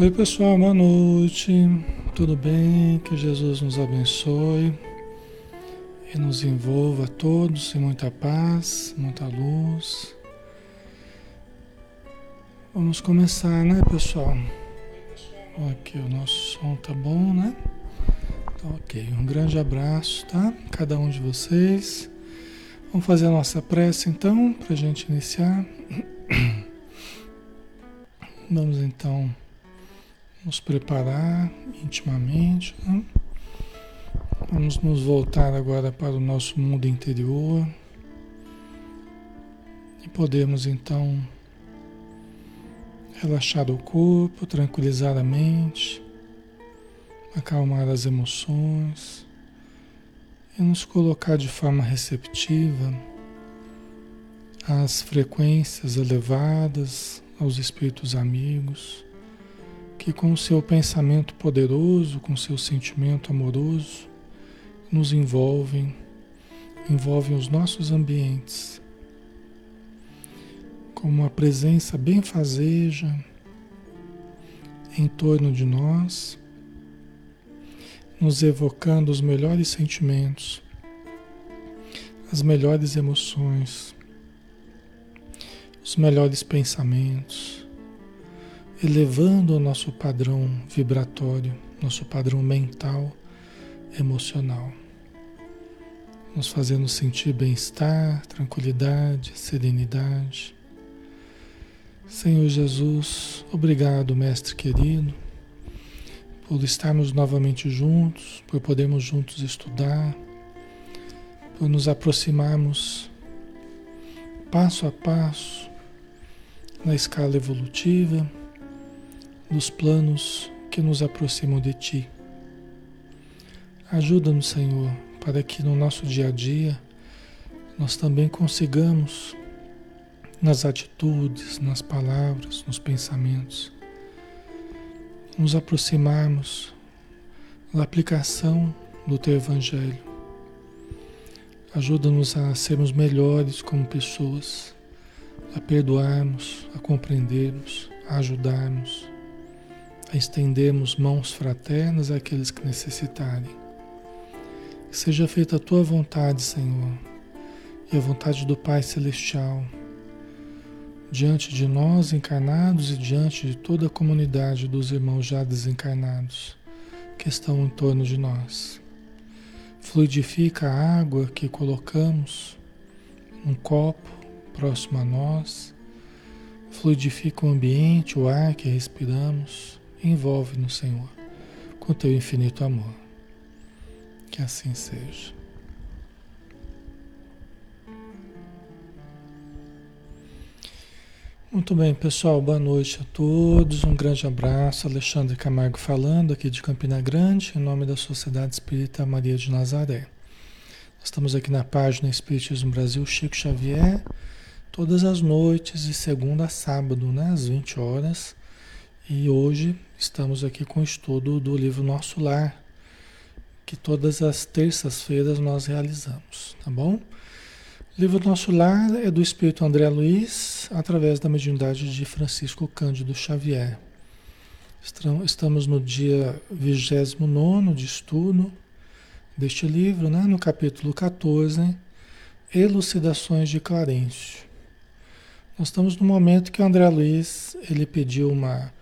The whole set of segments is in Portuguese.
Oi, pessoal, boa noite. Tudo bem? Que Jesus nos abençoe e nos envolva a todos em muita paz, muita luz. Vamos começar, né, pessoal? Aqui o nosso som tá bom, né? Tá ok. Um grande abraço, tá? Cada um de vocês. Vamos fazer a nossa prece então, para a gente iniciar. Vamos então nos preparar intimamente. Né? Vamos nos voltar agora para o nosso mundo interior e podemos então relaxar o corpo, tranquilizar a mente, acalmar as emoções e nos colocar de forma receptiva às frequências elevadas, aos espíritos amigos que com o seu pensamento poderoso, com seu sentimento amoroso, nos envolvem, envolvem os nossos ambientes, como uma presença benfazeja em torno de nós, nos evocando os melhores sentimentos, as melhores emoções, os melhores pensamentos elevando o nosso padrão vibratório, nosso padrão mental, emocional, nos fazendo sentir bem-estar, tranquilidade, serenidade. Senhor Jesus, obrigado, Mestre querido, por estarmos novamente juntos, por podermos juntos estudar, por nos aproximarmos passo a passo na escala evolutiva dos planos que nos aproximam de Ti. Ajuda-nos, Senhor, para que no nosso dia a dia nós também consigamos, nas atitudes, nas palavras, nos pensamentos, nos aproximarmos da aplicação do Teu Evangelho. Ajuda-nos a sermos melhores como pessoas, a perdoarmos, a compreendermos, a ajudarmos a estendermos mãos fraternas àqueles que necessitarem. Seja feita a tua vontade, Senhor, e a vontade do Pai Celestial, diante de nós encarnados e diante de toda a comunidade dos irmãos já desencarnados que estão em torno de nós. Fluidifica a água que colocamos num copo próximo a nós, fluidifica o ambiente, o ar que respiramos Envolve no Senhor com teu infinito amor. Que assim seja. Muito bem, pessoal. Boa noite a todos. Um grande abraço. Alexandre Camargo falando aqui de Campina Grande, em nome da Sociedade Espírita Maria de Nazaré. Estamos aqui na página Espiritismo Brasil Chico Xavier, todas as noites, de segunda a sábado, né, às 20 horas. E hoje estamos aqui com o estudo do livro Nosso Lar, que todas as terças-feiras nós realizamos, tá bom? O livro Nosso Lar é do Espírito André Luiz, através da mediunidade de Francisco Cândido Xavier. Estamos no dia 29 de estudo deste livro, né? no capítulo 14, Elucidações de Clarencio. Nós estamos no momento que o André Luiz ele pediu uma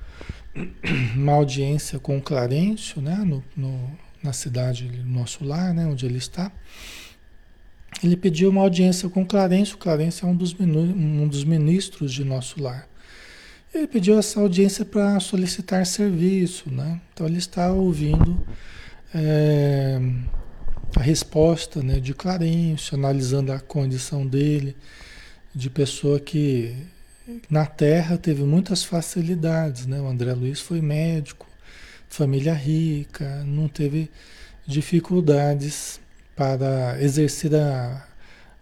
uma audiência com o Clarencio, né, no, no, na cidade, no nosso lar, né, onde ele está. Ele pediu uma audiência com o Clarencio. O Clarencio é um dos, um dos ministros de nosso lar. Ele pediu essa audiência para solicitar serviço, né? Então ele está ouvindo é, a resposta né, de Clarencio, analisando a condição dele de pessoa que na Terra teve muitas facilidades, né? O André Luiz foi médico, família rica, não teve dificuldades para exercer a,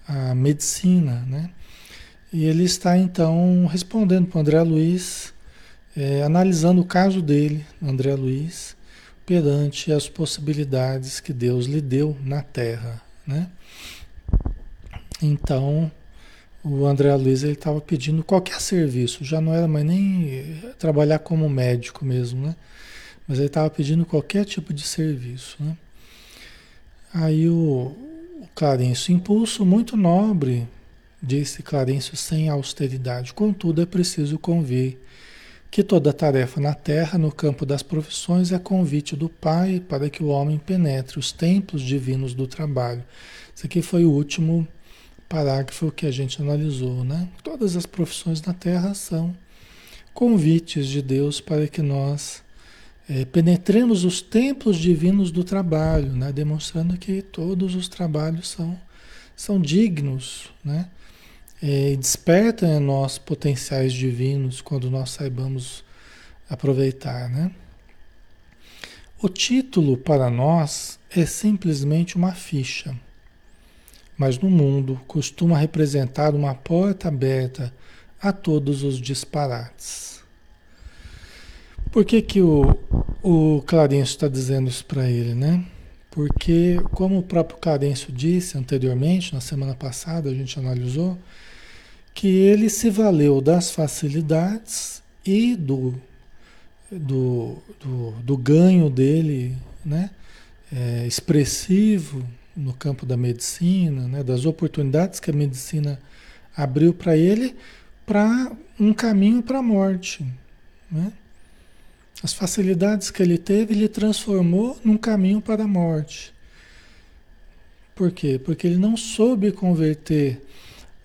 a medicina, né? E ele está então respondendo para o André Luiz, é, analisando o caso dele, André Luiz, perante as possibilidades que Deus lhe deu na Terra, né? Então, o André Luiz ele estava pedindo qualquer serviço, já não era mais nem trabalhar como médico mesmo, né? Mas ele estava pedindo qualquer tipo de serviço, né? Aí o, o Clarencio, impulso muito nobre, disse Clarencio sem austeridade. Contudo, é preciso convir que toda tarefa na terra, no campo das profissões, é convite do Pai para que o homem penetre os templos divinos do trabalho. Isso aqui foi o último parágrafo que a gente analisou, né? Todas as profissões na Terra são convites de Deus para que nós é, penetremos os templos divinos do trabalho, né? Demonstrando que todos os trabalhos são, são dignos, né? É, despertam em nós potenciais divinos quando nós saibamos aproveitar, né? O título para nós é simplesmente uma ficha mas no mundo costuma representar uma porta aberta a todos os disparates. Por que, que o, o Clarencio está dizendo isso para ele, né? Porque, como o próprio Clarencio disse anteriormente, na semana passada a gente analisou, que ele se valeu das facilidades e do, do, do, do ganho dele, né? É, expressivo, no campo da medicina, né, das oportunidades que a medicina abriu para ele para um caminho para a morte. Né? As facilidades que ele teve, ele transformou num caminho para a morte. Por quê? Porque ele não soube converter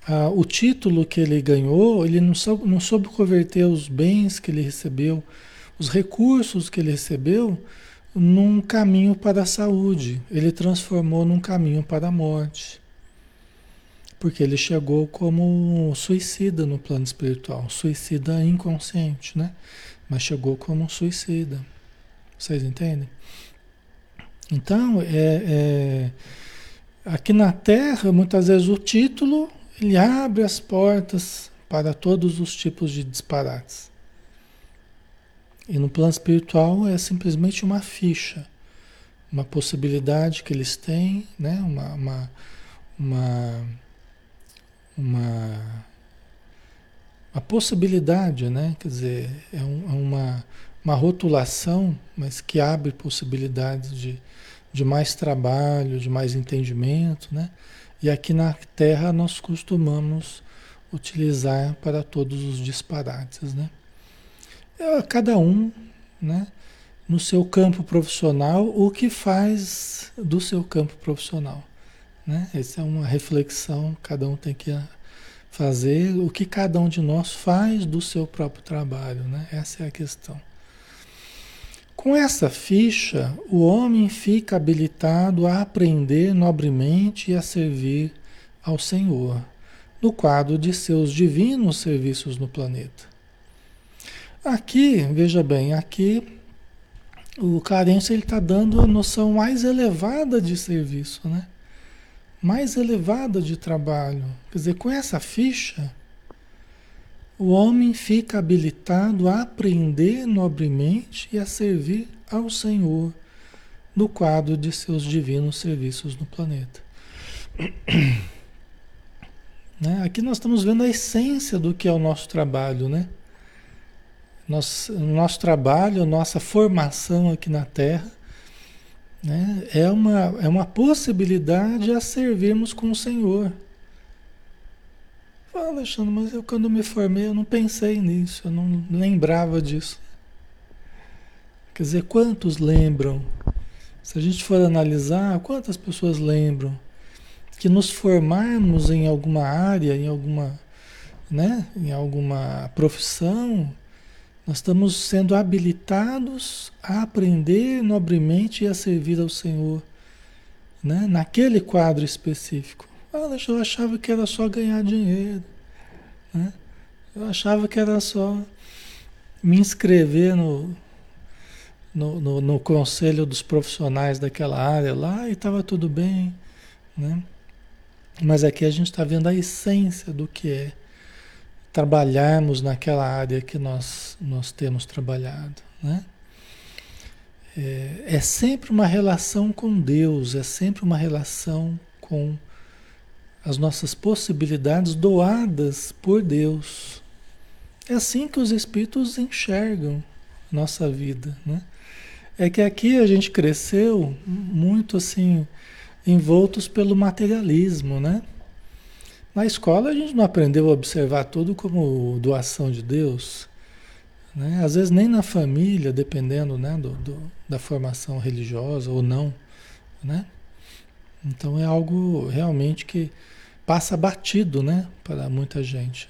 ah, o título que ele ganhou, ele não soube, não soube converter os bens que ele recebeu, os recursos que ele recebeu num caminho para a saúde, ele transformou num caminho para a morte. Porque ele chegou como suicida no plano espiritual, suicida inconsciente, né? Mas chegou como suicida. Vocês entendem? Então, é, é, aqui na Terra, muitas vezes o título ele abre as portas para todos os tipos de disparates. E no plano espiritual é simplesmente uma ficha, uma possibilidade que eles têm, né? uma, uma, uma, uma, possibilidade, né? quer dizer, é, um, é uma, uma rotulação, mas que abre possibilidades de, de mais trabalho, de mais entendimento, né? E aqui na Terra nós costumamos utilizar para todos os disparates, né? É, cada um, né, no seu campo profissional, o que faz do seu campo profissional. Né? Essa é uma reflexão, cada um tem que fazer o que cada um de nós faz do seu próprio trabalho. Né? Essa é a questão. Com essa ficha, o homem fica habilitado a aprender nobremente e a servir ao Senhor, no quadro de seus divinos serviços no planeta. Aqui, veja bem, aqui o carência está dando a noção mais elevada de serviço, né? Mais elevada de trabalho. Quer dizer, com essa ficha, o homem fica habilitado a aprender nobremente e a servir ao Senhor no quadro de seus divinos serviços no planeta. né? Aqui nós estamos vendo a essência do que é o nosso trabalho, né? Nosso, nosso trabalho, nossa formação aqui na Terra, né, é, uma, é uma possibilidade a servirmos com o Senhor. Fala, Alexandre, mas eu quando me formei eu não pensei nisso, eu não lembrava disso. Quer dizer, quantos lembram? Se a gente for analisar, quantas pessoas lembram que nos formarmos em alguma área, em alguma, né, em alguma profissão, nós estamos sendo habilitados a aprender nobremente e a servir ao Senhor, né? naquele quadro específico. Ah, eu achava que era só ganhar dinheiro. Né? Eu achava que era só me inscrever no, no, no, no conselho dos profissionais daquela área lá e estava tudo bem. Né? Mas aqui a gente está vendo a essência do que é trabalharmos naquela área que nós, nós temos trabalhado. Né? É, é sempre uma relação com Deus, é sempre uma relação com as nossas possibilidades doadas por Deus. É assim que os espíritos enxergam nossa vida, né? É que aqui a gente cresceu muito assim envoltos pelo materialismo, né? Na escola a gente não aprendeu a observar tudo como doação de Deus, né? Às vezes nem na família, dependendo, né, do, do da formação religiosa ou não, né? Então é algo realmente que passa batido, né, para muita gente.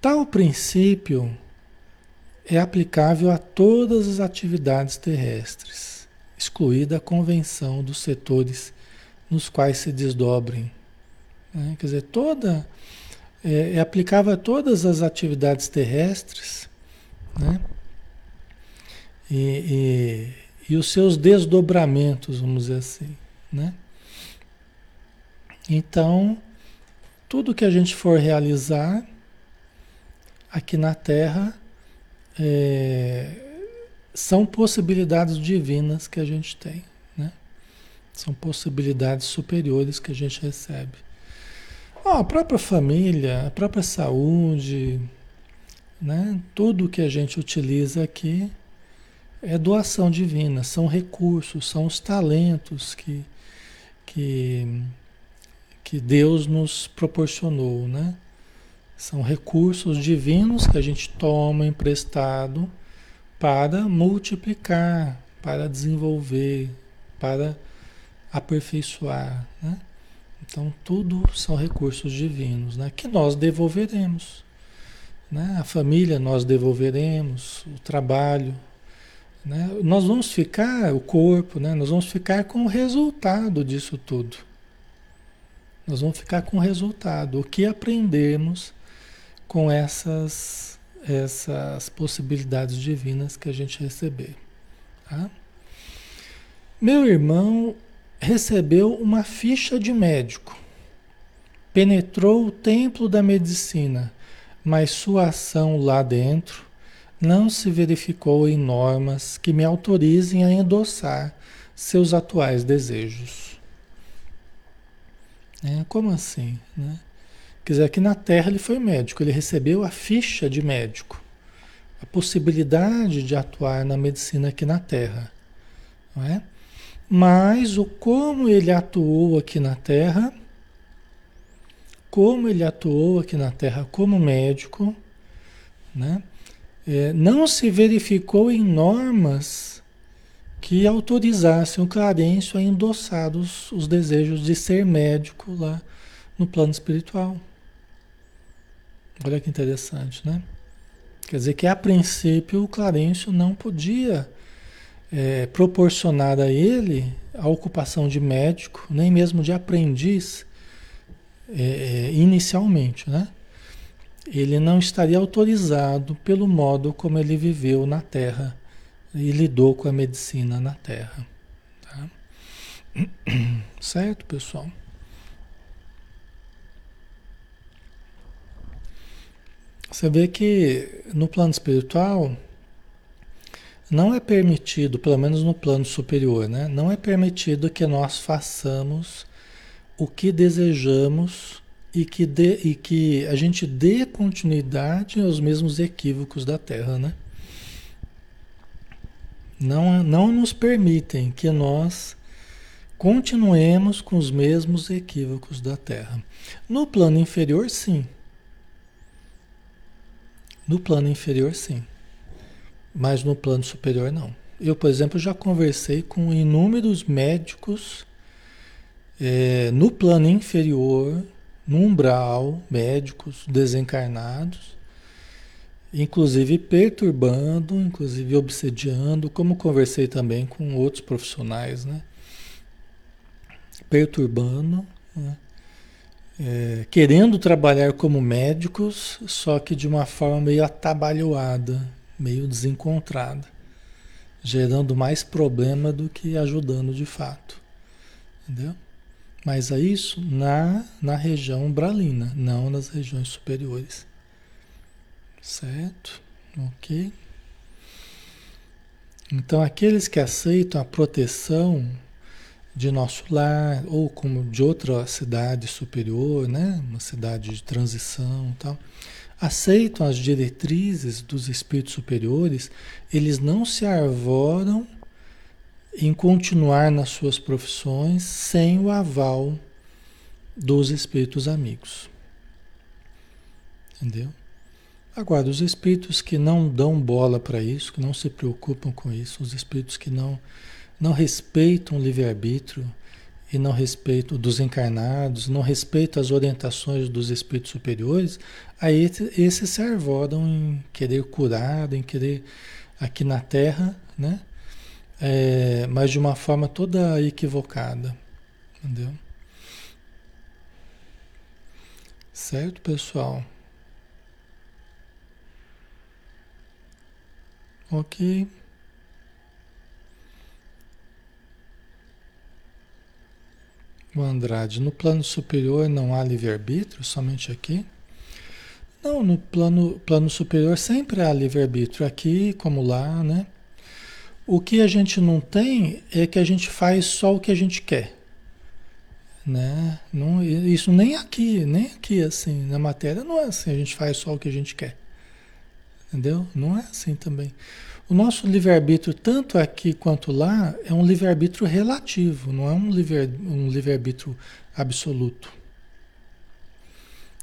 Tal princípio é aplicável a todas as atividades terrestres, excluída a convenção dos setores nos quais se desdobrem. Né? Quer dizer, toda é, é, aplicável a todas as atividades terrestres, né? E, e, e os seus desdobramentos, vamos dizer assim, né? Então, tudo que a gente for realizar aqui na Terra é, são possibilidades divinas que a gente tem, né? São possibilidades superiores que a gente recebe. Oh, a própria família, a própria saúde, né? Tudo que a gente utiliza aqui é doação divina, são recursos, são os talentos que, que, que Deus nos proporcionou, né? São recursos divinos que a gente toma emprestado para multiplicar, para desenvolver, para aperfeiçoar. Né? Então, tudo são recursos divinos né? que nós devolveremos. Né? A família nós devolveremos, o trabalho. Né? Nós vamos ficar, o corpo, né? nós vamos ficar com o resultado disso tudo. Nós vamos ficar com o resultado, o que aprendemos com essas, essas possibilidades divinas que a gente receber. Tá? Meu irmão recebeu uma ficha de médico, penetrou o templo da medicina, mas sua ação lá dentro não se verificou em normas que me autorizem a endossar seus atuais desejos. É, como assim? Né? Quer dizer, aqui na Terra ele foi médico, ele recebeu a ficha de médico, a possibilidade de atuar na medicina aqui na Terra. Não é? Mas o como ele atuou aqui na Terra, como ele atuou aqui na Terra como médico, né? É, não se verificou em normas que autorizassem o Clarencio a endossar os, os desejos de ser médico lá no plano espiritual. Olha que interessante, né? Quer dizer que a princípio o Clarencio não podia é, proporcionar a ele a ocupação de médico, nem mesmo de aprendiz é, é, inicialmente, né? Ele não estaria autorizado pelo modo como ele viveu na Terra e lidou com a medicina na Terra. Tá? Certo, pessoal? Você vê que no plano espiritual não é permitido, pelo menos no plano superior, né? Não é permitido que nós façamos o que desejamos e que, dê, e que a gente dê continuidade aos mesmos equívocos da Terra, né? Não, não nos permitem que nós continuemos com os mesmos equívocos da Terra. No plano inferior, sim. No plano inferior, sim. Mas no plano superior, não. Eu, por exemplo, já conversei com inúmeros médicos é, no plano inferior, no umbral, médicos desencarnados, inclusive perturbando, inclusive obsediando, como conversei também com outros profissionais, né? Perturbando, né? é, querendo trabalhar como médicos, só que de uma forma meio atabalhoada, meio desencontrada, gerando mais problema do que ajudando de fato. Entendeu? Mas é isso na, na região umbralina, não nas regiões superiores. Certo? Ok? Então, aqueles que aceitam a proteção de nosso lar ou como de outra cidade superior, né? Uma cidade de transição, tal. Aceitam as diretrizes dos espíritos superiores, eles não se arvoram em continuar nas suas profissões sem o aval dos espíritos amigos. Entendeu? Agora, os espíritos que não dão bola para isso, que não se preocupam com isso, os espíritos que não, não respeitam o livre-arbítrio e não respeitam dos encarnados, não respeitam as orientações dos espíritos superiores, aí esses se arvodam em querer curar, em querer aqui na Terra, né? É, mas de uma forma toda equivocada, entendeu? Certo, pessoal? Ok. O Andrade, no plano superior não há livre-arbítrio, somente aqui? Não, no plano, plano superior sempre há livre-arbítrio, aqui como lá, né? O que a gente não tem é que a gente faz só o que a gente quer. Né? Não, isso nem aqui, nem aqui assim, na matéria não é assim, a gente faz só o que a gente quer. Entendeu? Não é assim também. O nosso livre-arbítrio, tanto aqui quanto lá, é um livre-arbítrio relativo, não é um livre-arbítrio um livre absoluto.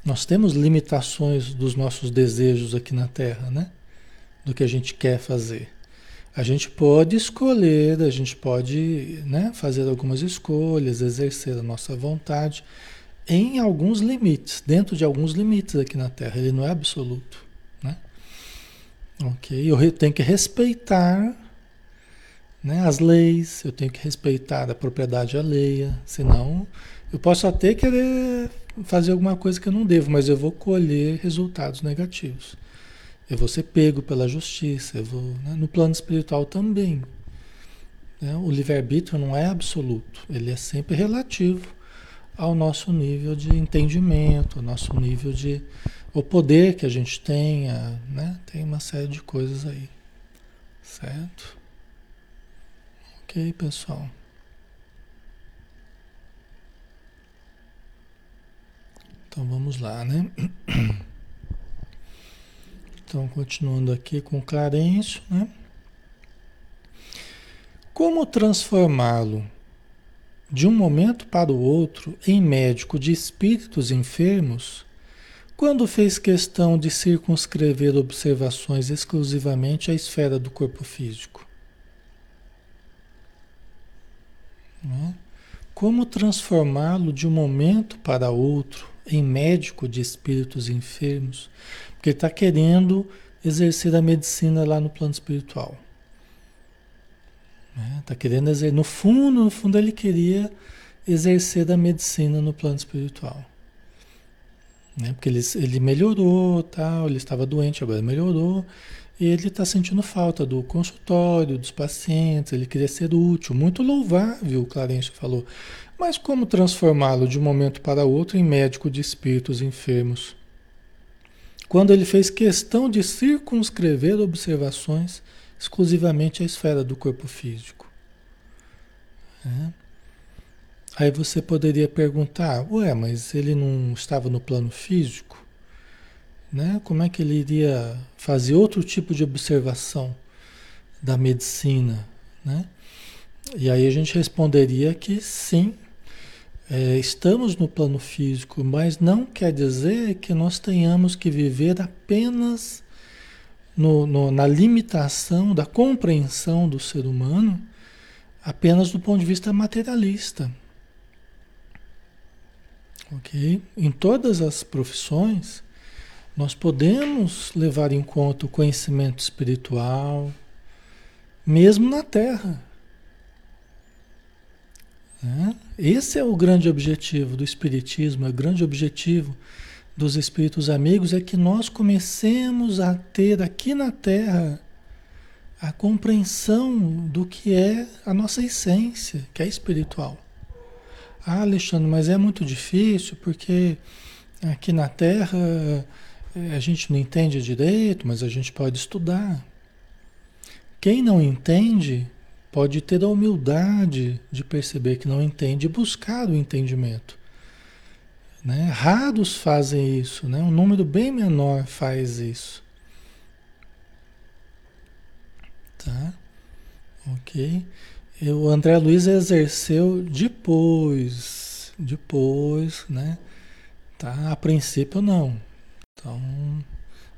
Nós temos limitações dos nossos desejos aqui na Terra, né? Do que a gente quer fazer. A gente pode escolher, a gente pode né, fazer algumas escolhas, exercer a nossa vontade em alguns limites, dentro de alguns limites aqui na Terra. Ele não é absoluto. Ok? Eu tenho que respeitar né, as leis, eu tenho que respeitar a propriedade alheia, senão eu posso até querer fazer alguma coisa que eu não devo, mas eu vou colher resultados negativos. Eu vou ser pego pela justiça, eu vou, né? no plano espiritual também. Né? O livre-arbítrio não é absoluto, ele é sempre relativo ao nosso nível de entendimento, ao nosso nível de. O poder que a gente tenha, né? Tem uma série de coisas aí. Certo? Ok, pessoal. Então vamos lá, né? Então, continuando aqui com Clarencio, né? Como transformá-lo de um momento para o outro em médico de espíritos enfermos, quando fez questão de circunscrever observações exclusivamente à esfera do corpo físico? Né? Como transformá-lo de um momento para outro em médico de espíritos enfermos? Porque está querendo exercer a medicina lá no plano espiritual. Está né? Querendo exercer. No fundo, no fundo, ele queria exercer a medicina no plano espiritual. Né? Porque ele, ele melhorou, tal, ele estava doente, agora melhorou. E ele está sentindo falta do consultório, dos pacientes, ele queria ser útil. Muito louvável, o Clarence falou. Mas como transformá-lo de um momento para outro em médico de espíritos enfermos? quando ele fez questão de circunscrever observações exclusivamente à esfera do corpo físico. É. Aí você poderia perguntar, ué, mas ele não estava no plano físico? Né? Como é que ele iria fazer outro tipo de observação da medicina? Né? E aí a gente responderia que sim, é, estamos no plano físico, mas não quer dizer que nós tenhamos que viver apenas no, no, na limitação da compreensão do ser humano, apenas do ponto de vista materialista. Ok? Em todas as profissões, nós podemos levar em conta o conhecimento espiritual, mesmo na Terra. Né? Esse é o grande objetivo do Espiritismo, é o grande objetivo dos Espíritos Amigos é que nós comecemos a ter aqui na Terra a compreensão do que é a nossa essência, que é espiritual. Ah, Alexandre, mas é muito difícil porque aqui na Terra eh, a gente não entende direito, mas a gente pode estudar. Quem não entende pode ter a humildade de perceber que não entende e buscar o entendimento. Né? Raros fazem isso, né? um número bem menor faz isso. Tá? Ok? O André Luiz exerceu depois, depois, né? Tá? A princípio não. Então,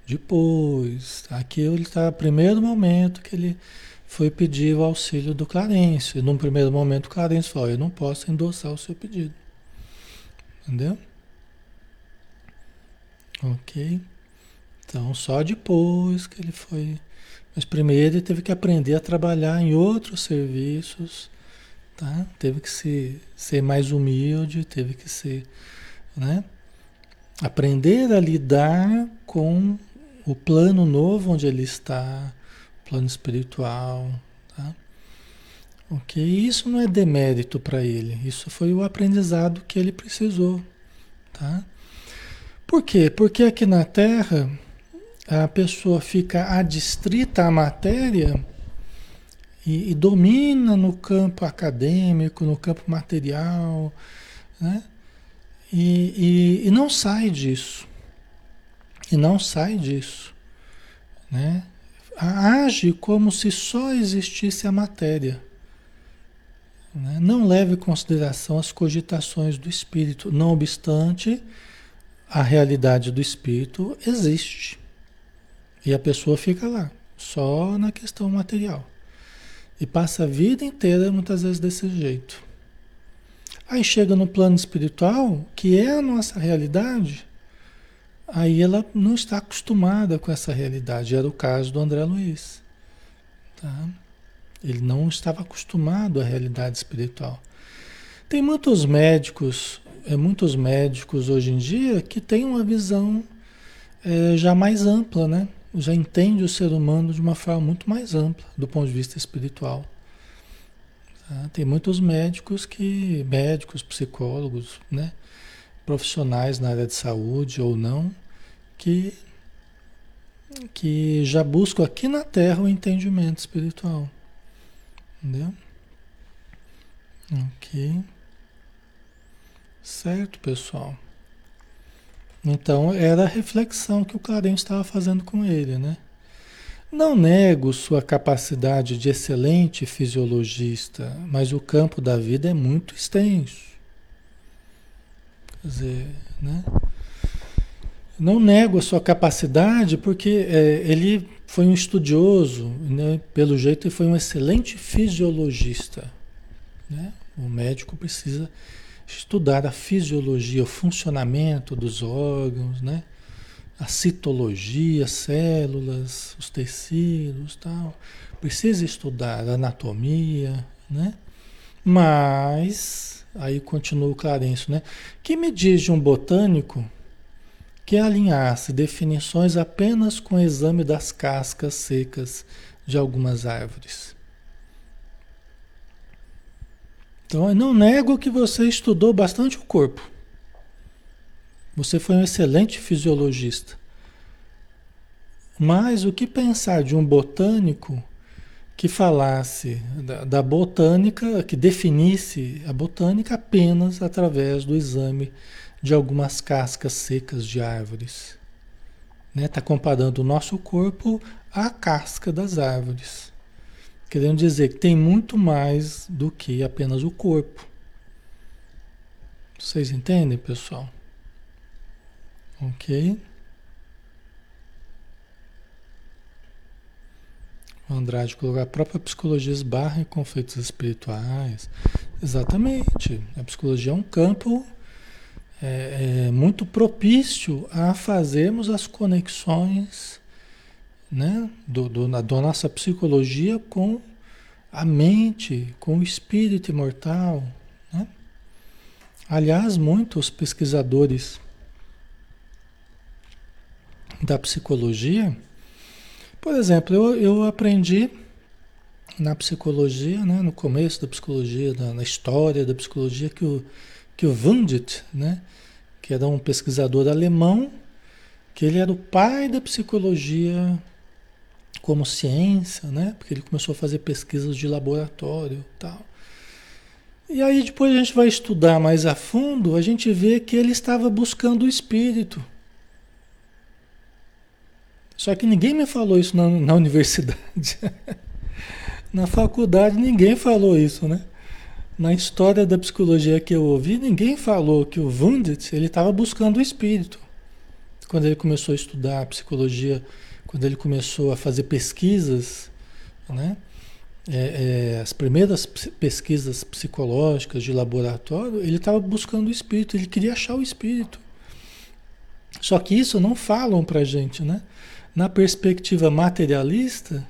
depois, aqui ele está, primeiro momento que ele foi pedir o auxílio do Clarence. E num primeiro momento o Clarence falou, eu não posso endossar o seu pedido. Entendeu? Ok? Então, só depois que ele foi. Mas primeiro ele teve que aprender a trabalhar em outros serviços, tá? Teve que ser, ser mais humilde, teve que ser, né? Aprender a lidar com o plano novo onde ele está, plano espiritual, tá? Ok? Isso não é demérito para ele, isso foi o aprendizado que ele precisou, tá? Por quê? Porque aqui na Terra a pessoa fica adstrita à matéria e, e domina no campo acadêmico, no campo material, né? E, e, e, não sai disso. E não sai disso. Né? Age como se só existisse a matéria. Né? Não leve em consideração as cogitações do espírito. Não obstante, a realidade do espírito existe. E a pessoa fica lá, só na questão material. E passa a vida inteira, muitas vezes, desse jeito. Aí chega no plano espiritual, que é a nossa realidade, aí ela não está acostumada com essa realidade. Era o caso do André Luiz. Tá? Ele não estava acostumado à realidade espiritual. Tem muitos médicos é, muitos médicos hoje em dia que têm uma visão é, já mais ampla, né? Já entende o ser humano de uma forma muito mais ampla do ponto de vista espiritual. Tá? Tem muitos médicos que, médicos, psicólogos, né? Profissionais na área de saúde ou não, que, que já buscam aqui na Terra o entendimento espiritual. Entendeu? Ok. Certo, pessoal? Então, era a reflexão que o Clarence estava fazendo com ele, né? Não nego sua capacidade de excelente fisiologista, mas o campo da vida é muito extenso. Quer dizer, né? Não nego a sua capacidade porque é, ele foi um estudioso, né? pelo jeito ele foi um excelente fisiologista. Né? O médico precisa estudar a fisiologia, o funcionamento dos órgãos, né? A citologia, células, os tecidos, tal. Precisa estudar a anatomia, né? Mas aí continua o Clarencio, né? Que me diz de um botânico que alinhasse definições apenas com o exame das cascas secas de algumas árvores? Então, não nego que você estudou bastante o corpo. Você foi um excelente fisiologista. Mas o que pensar de um botânico que falasse da, da, botânica, que definisse a botânica apenas através do exame de algumas cascas secas de árvores? Está né? Tá comparando o nosso corpo à casca das árvores. Querendo dizer que tem muito mais do que apenas o corpo. Vocês entendem, pessoal? Ok? O Andrade colocou a própria psicologia esbarra em conflitos espirituais. Exatamente. A psicologia é um campo é, é muito propício a fazermos as conexões né, do, do, da nossa psicologia com a mente, com o espírito imortal. Né? Aliás, muitos pesquisadores da psicologia, por exemplo, eu, eu aprendi na psicologia, né, no começo da psicologia, na, na história da psicologia, que o, que o Wundt, né, que era um pesquisador alemão, que ele era o pai da psicologia como ciência, né? Porque ele começou a fazer pesquisas de laboratório, tal. E aí depois a gente vai estudar mais a fundo, a gente vê que ele estava buscando o espírito. Só que ninguém me falou isso na, na universidade. na faculdade ninguém falou isso, né? Na história da psicologia que eu ouvi, ninguém falou que o Wundt ele estava buscando o espírito. Quando ele começou a estudar psicologia, quando ele começou a fazer pesquisas, né? É, é, as primeiras pesquisas psicológicas de laboratório, ele estava buscando o espírito, ele queria achar o espírito. Só que isso não falam para gente, né? Na perspectiva materialista,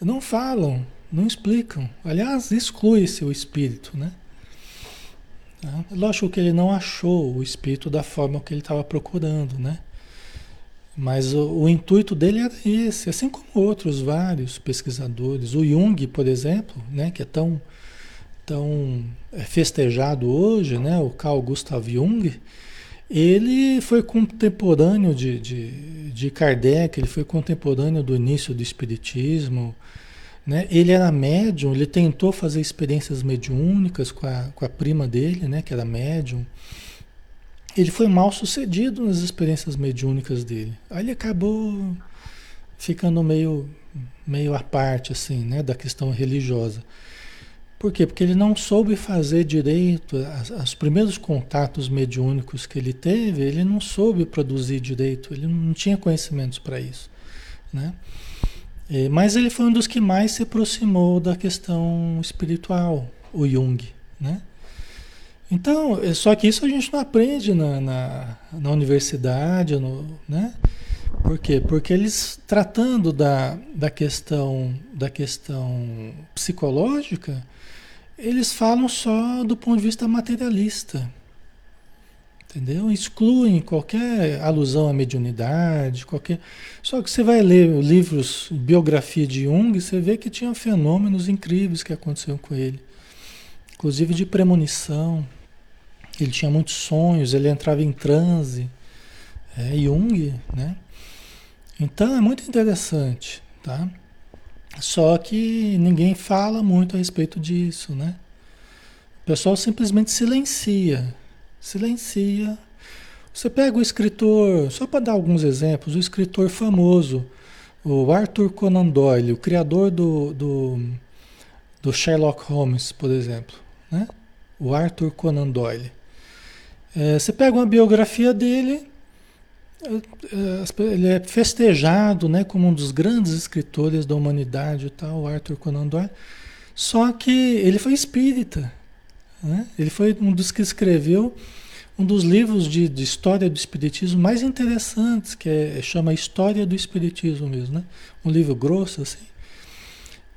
não falam, não explicam. Aliás, exclui-se o espírito, né? Tá? Lógico que ele não achou o espírito da forma que ele estava procurando, né? Mas o, o, intuito dele era esse, assim como outros vários pesquisadores. O Jung, por exemplo, né, que é tão, tão é, festejado hoje, né, o Carl Gustav Jung, ele foi contemporâneo de, de, de Kardec, ele foi contemporâneo do início do Espiritismo. Né? Ele era médium, ele tentou fazer experiências mediúnicas com a, com a prima dele, né, que era médium. Ele foi mal sucedido nas experiências mediúnicas dele. Aí ele acabou ficando meio, meio à parte assim, né, da questão religiosa. Por quê? Porque ele não soube fazer direito, os primeiros contatos mediúnicos que ele teve, ele não soube produzir direito, ele não tinha conhecimentos para isso. Né? É, mas ele foi um dos que mais se aproximou da questão espiritual, o Jung. Né? Então, é, só que isso a gente não aprende na, na, na universidade, no, né? Por quê? Porque eles tratando da, da questão da questão psicológica, eles falam só do ponto de vista materialista. Entendeu? Excluem qualquer alusão à mediunidade, qualquer. Só que você vai ler livros, biografia de Jung, você vê que tinha fenômenos incríveis que aconteceram com ele. Inclusive de premonição. Ele tinha muitos sonhos, ele entrava em transe. É, Jung, né? Então é muito interessante, tá? Só que ninguém fala muito a respeito disso, né? O pessoal simplesmente silencia, silencia. Você pega o escritor, só para dar alguns exemplos, o escritor famoso, o Arthur Conan Doyle, o criador do, do, do Sherlock Holmes, por exemplo, né? O Arthur Conan Doyle. É, você pega uma biografia dele, ele é festejado né, como um dos grandes escritores da humanidade, tal, Arthur Conan Doyle. Só que ele foi espírita. Né? Ele foi um dos que escreveu um dos livros de, de história do espiritismo mais interessantes, que é, chama História do Espiritismo mesmo, né? Um livro grosso assim.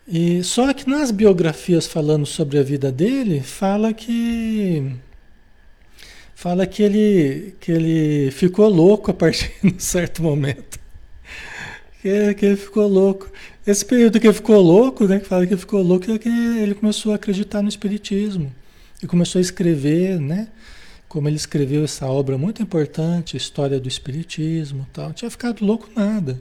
E só que nas biografias falando sobre a vida dele, fala que fala que ele, que ele ficou louco a partir de um certo momento. Que, que ele ficou louco. Esse período que ele ficou louco, né, que fala que ele ficou louco, é que ele começou a acreditar no Espiritismo. E começou a escrever, né? Como ele escreveu essa obra muito importante, História do Espiritismo tal. Não tinha ficado louco nada.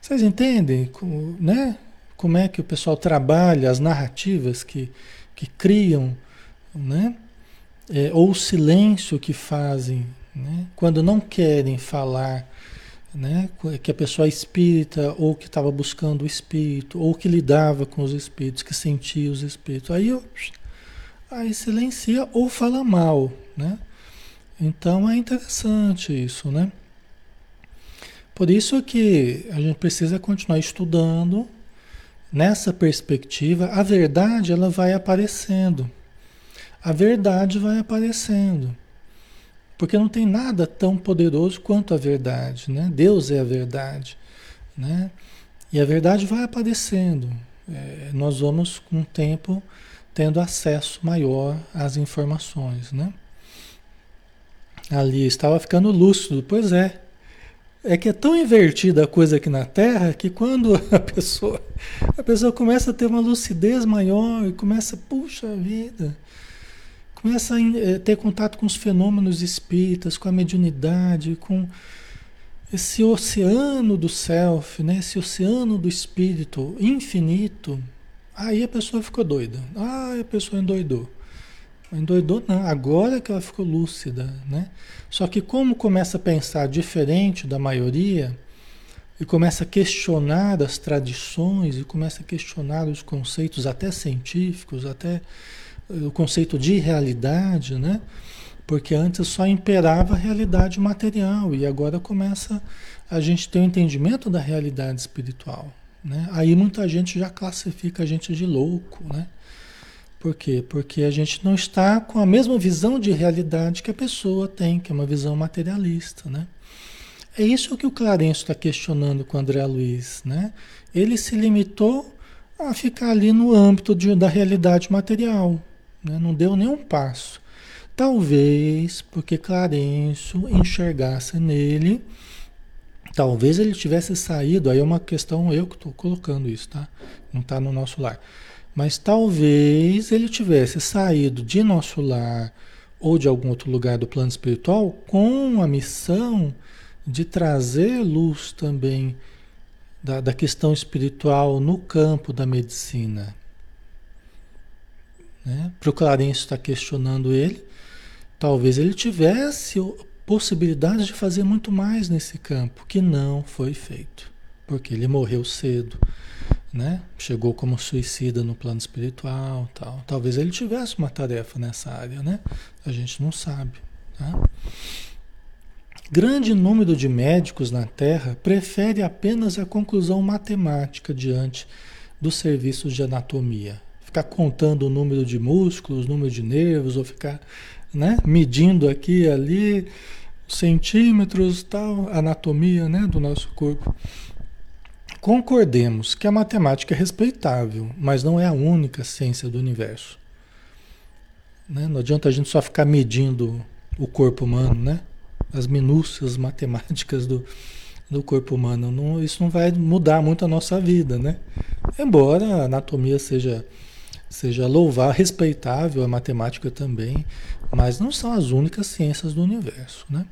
Vocês entendem como, né? como é que o pessoal trabalha as narrativas que, que criam, né? É, ou o silêncio que fazem, né? quando não querem falar, né? que a pessoa é espírita, ou que estava buscando o espírito, ou que lidava com os espíritos, que sentia os espíritos. Aí, eu, aí silencia ou fala mal. Né? Então é interessante isso, né? Por isso que a gente precisa continuar estudando nessa perspectiva. A verdade ela vai aparecendo a verdade vai aparecendo. Porque não tem nada tão poderoso quanto a verdade, né? Deus é a verdade, né? E a verdade vai aparecendo. É, nós vamos, com o tempo, tendo acesso maior às informações, né? Ali estava ficando lúcido, pois é. É que é tão invertida a coisa aqui na Terra que quando a pessoa, a pessoa começa a ter uma lucidez maior e começa, puxa vida, Começa a eh, ter contato com os fenômenos espíritas, com a mediunidade, com. esse oceano do self, né? esse oceano do espírito infinito, aí a pessoa ficou doida. Ah, a pessoa endoidou. Endoidou não, agora que ela ficou lúcida, né? Só que como começa a pensar diferente da maioria e começa a questionar as tradições e começa a questionar os conceitos até científicos, até o conceito de realidade, né? Porque antes só imperava a realidade material e agora começa a gente ter o um entendimento da realidade espiritual. Né? Aí muita gente já classifica a gente de louco. Né? Por quê? Porque a gente não está com a mesma visão de realidade que a pessoa tem, que é uma visão materialista. Né? É isso que o Clarencio está questionando com o André Luiz. Né? Ele se limitou a ficar ali no âmbito de, da realidade material. Né? Não deu nenhum passo. Talvez porque Clarencio enxergasse nele, talvez ele tivesse saído, aí é uma questão eu que estou colocando isso, tá? Não está no nosso lar. Mas talvez ele tivesse saído de nosso lar ou de algum outro lugar do plano espiritual com a missão de trazer luz também da, da questão espiritual no campo da medicina. Né? Para o Clarencio estar questionando ele, Talvez ele tivesse possibilidade de fazer muito mais nesse campo, que não foi feito, porque ele morreu cedo, né? Chegou como suicida no plano espiritual, tal. Talvez ele tivesse uma tarefa nessa área, né? A gente não sabe, tá? Grande número de médicos na Terra prefere apenas a conclusão matemática diante dos serviços de anatomia. Ficar contando o número de músculos, o número de nervos, ou ficar né? Medindo aqui e ali centímetros, tal, anatomia, né, do nosso corpo. Concordemos que a matemática é respeitável, mas não é a única ciência do universo. Né? Não adianta a gente só ficar medindo o corpo humano, né? As minúcias matemáticas do, do corpo humano. Não, isso não vai mudar muito a nossa vida, né? Embora a anatomia seja seja louvar, respeitável a matemática também, mas não são as únicas ciências do universo, né?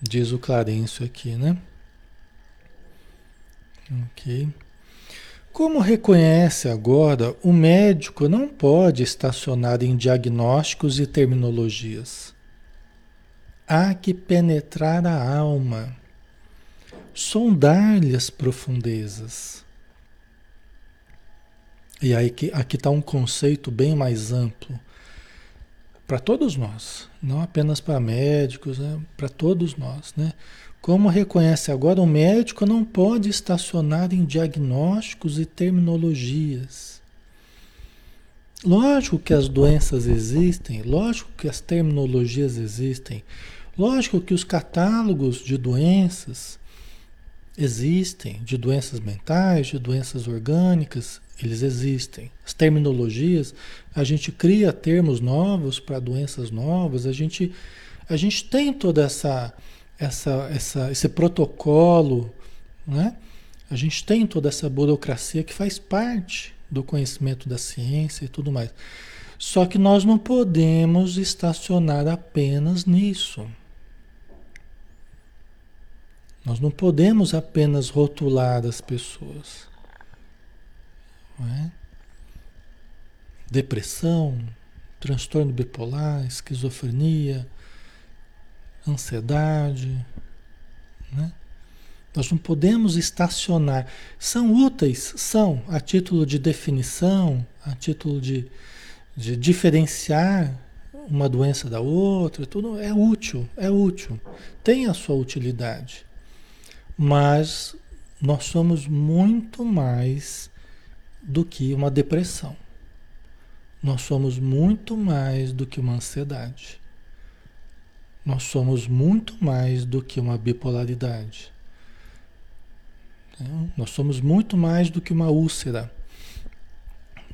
Diz o Clarencio aqui, né? Ok. Como reconhece agora, o médico não pode estacionar em diagnósticos e terminologias. Há que penetrar a alma, sondar-lhe as profundezas e aí aqui está um conceito bem mais amplo para todos nós, não apenas para médicos, né? para todos nós. Né? Como reconhece agora, o médico não pode estacionar em diagnósticos e terminologias. Lógico que as doenças existem, lógico que as terminologias existem, lógico que os catálogos de doenças existem, de doenças mentais, de doenças orgânicas, eles existem. As terminologias, a gente cria termos novos para doenças novas, a gente, a gente tem toda essa, essa, essa, esse protocolo, né? A gente tem toda essa burocracia que faz parte do conhecimento da ciência e tudo mais. Só que nós não podemos estacionar apenas nisso. Nós não podemos apenas rotular as pessoas. É? Depressão, transtorno bipolar, esquizofrenia, ansiedade. Né? Nós não podemos estacionar. São úteis, são, a título de definição, a título de, de diferenciar uma doença da outra, tudo é útil, é útil, tem a sua utilidade. Mas nós somos muito mais do que uma depressão. Nós somos muito mais do que uma ansiedade. Nós somos muito mais do que uma bipolaridade. Nós somos muito mais do que uma úlcera.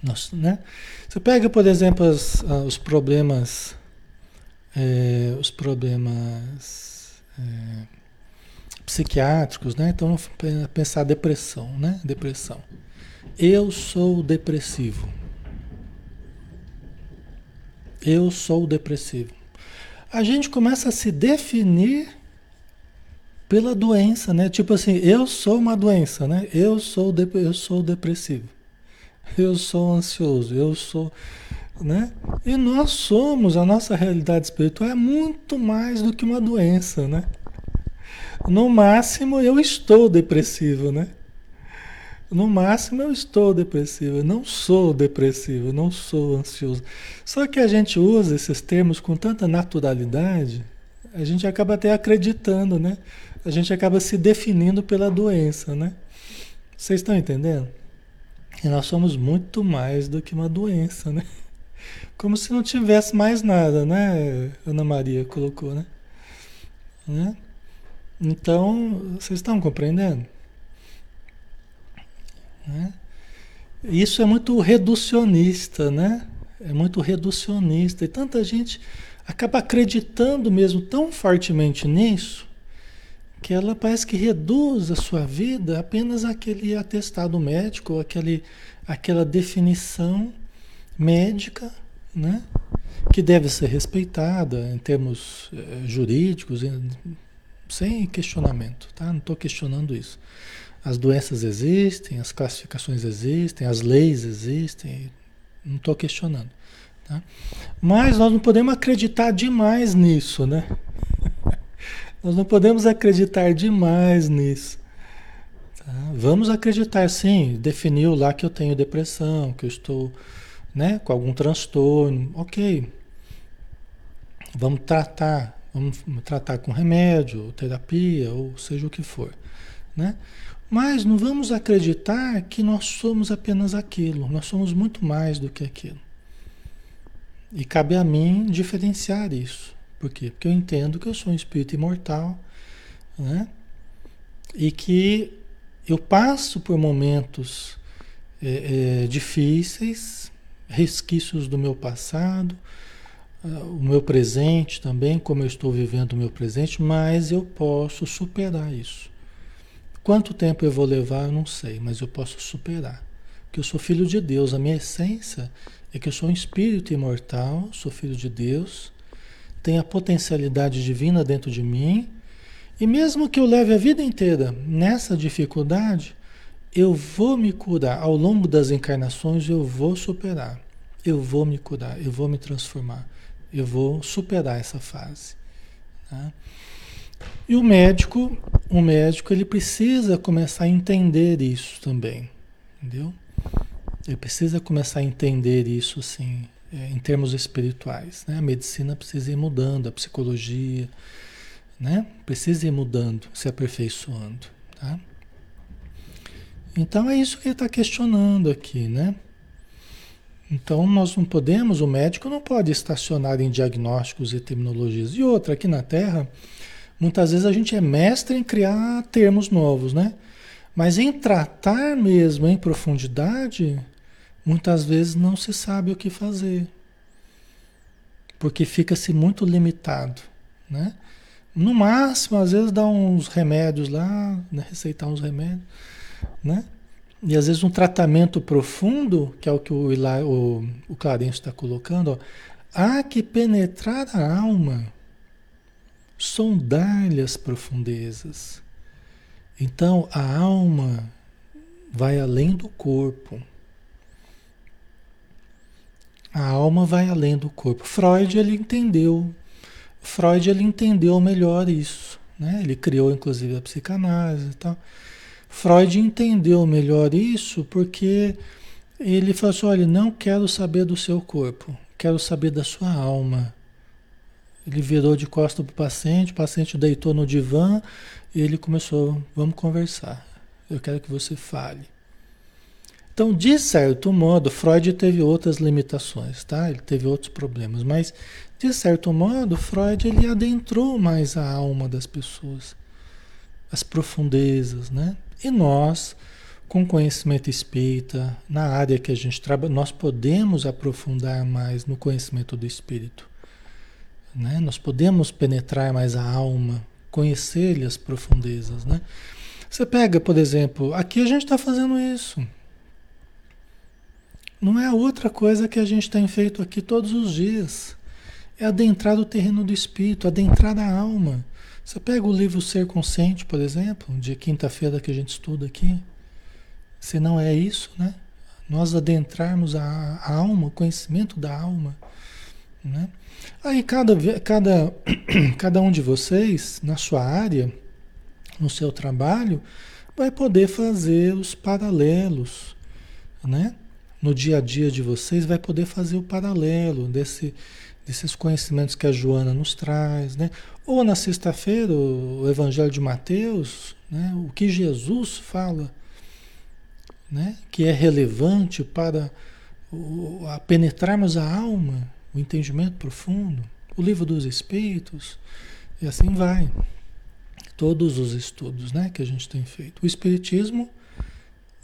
Nós, né? Você pega, por exemplo, as, ah, os problemas, é, os problemas é, psiquiátricos, né? Então, pensar depressão, né? Depressão. Eu sou depressivo. Eu sou depressivo. A gente começa a se definir Pela doença, né? Tipo assim, eu sou uma doença, né? Eu sou, eu sou depressivo. Eu sou ansioso, eu sou, né? E nós somos, a nossa realidade espiritual é muito mais do que uma doença, né? No máximo eu estou depressivo, né? No máximo eu estou depressivo, eu não sou depressivo, eu não sou ansioso. Só que a gente usa esses termos com tanta naturalidade, a gente acaba até acreditando, né? A gente acaba se definindo pela doença, né? Vocês estão entendendo? E nós somos muito mais do que uma doença, né? Como se não tivesse mais nada, né? Ana Maria colocou, né? né? Então, vocês estão compreendendo? Né? Isso é muito reducionista, né? É muito reducionista. E tanta gente acaba acreditando mesmo tão fortemente nisso que ela parece que reduz a sua vida apenas aquele atestado médico, aquele, aquela definição médica, né? que deve ser respeitada em termos eh, jurídicos, sem questionamento, tá? Não estou questionando isso. As doenças existem, as classificações existem, as leis existem, não estou questionando. Tá? Mas nós não podemos acreditar demais nisso, né? nós não podemos acreditar demais nisso. Tá? Vamos acreditar sim, definiu lá que eu tenho depressão, que eu estou né, com algum transtorno, ok. Vamos tratar, vamos tratar com remédio, terapia, ou seja o que for. Né? Mas não vamos acreditar que nós somos apenas aquilo, nós somos muito mais do que aquilo. E cabe a mim diferenciar isso. Por quê? Porque eu entendo que eu sou um espírito imortal, né? E que eu passo por momentos é, é, difíceis, resquícios do meu passado, uh, o meu presente também, como eu estou vivendo o meu presente, mas eu posso superar isso. Quanto tempo eu vou levar, eu não sei, mas eu posso superar. Porque eu sou filho de Deus, a minha essência é que eu sou um espírito imortal, sou filho de Deus, tenho a potencialidade divina dentro de mim, e mesmo que eu leve a vida inteira nessa dificuldade, eu vou me curar. Ao longo das encarnações, eu vou superar. Eu vou me curar, eu vou me transformar. Eu vou superar essa fase. Tá? E o médico, o médico, ele precisa começar a entender isso também, entendeu? Ele precisa começar a entender isso, assim, é, em termos espirituais, né? A medicina precisa ir mudando, a psicologia, né? Precisa ir mudando, se aperfeiçoando, tá? Então é isso que ele está questionando aqui, né? Então nós não podemos, o médico não pode estacionar em diagnósticos e terminologias. E outra, aqui na Terra, Muitas vezes a gente é mestre em criar termos novos, né? Mas em tratar mesmo em profundidade, muitas vezes não se sabe o que fazer. Porque fica-se muito limitado, né? No máximo, às vezes dá uns remédios lá, né? receitar uns remédios, né? E às vezes um tratamento profundo, que é o que o, o, o Clarence está colocando, ó, há que penetrar a alma sondar-lhe as profundezas. Então a alma vai além do corpo. A alma vai além do corpo. Freud ele entendeu. Freud ele entendeu melhor isso, né? Ele criou inclusive a psicanálise tal. Freud entendeu melhor isso porque ele falou assim, olha, não quero saber do seu corpo, quero saber da sua alma. Ele virou de costas para o paciente, o paciente deitou no divã e ele começou, vamos conversar. Eu quero que você fale. Então, de certo modo, Freud teve outras limitações, tá? Ele teve outros problemas, mas de certo modo, Freud ele adentrou mais a alma das pessoas, as profundezas, né? E nós, com conhecimento espírita, na área que a gente trabalha, nós podemos aprofundar mais no conhecimento do espírito. Né? Nós podemos penetrar mais a alma, conhecer-lhe as profundezas. Né? Você pega, por exemplo, aqui a gente está fazendo isso. Não é outra coisa que a gente tem feito aqui todos os dias. É adentrar o terreno do espírito, adentrar a alma, Você pega o livro Ser Consciente, por exemplo, de quinta-feira que a gente estuda aqui. Se não é isso, né? Nós adentrarmos a, alma, o conhecimento da alma, né? Aí cada, cada, cada um de vocês, na sua área, no seu trabalho, vai poder fazer os paralelos, né? No dia a dia de vocês, vai poder fazer o paralelo desse, desses conhecimentos que a Joana nos traz, né? Ou na sexta-feira, o Evangelho de Mateus, né? o que Jesus fala, né? que é relevante para a penetrarmos a alma, o entendimento profundo, o livro dos Espíritos, e assim vai todos os estudos né, que a gente tem feito. O Espiritismo,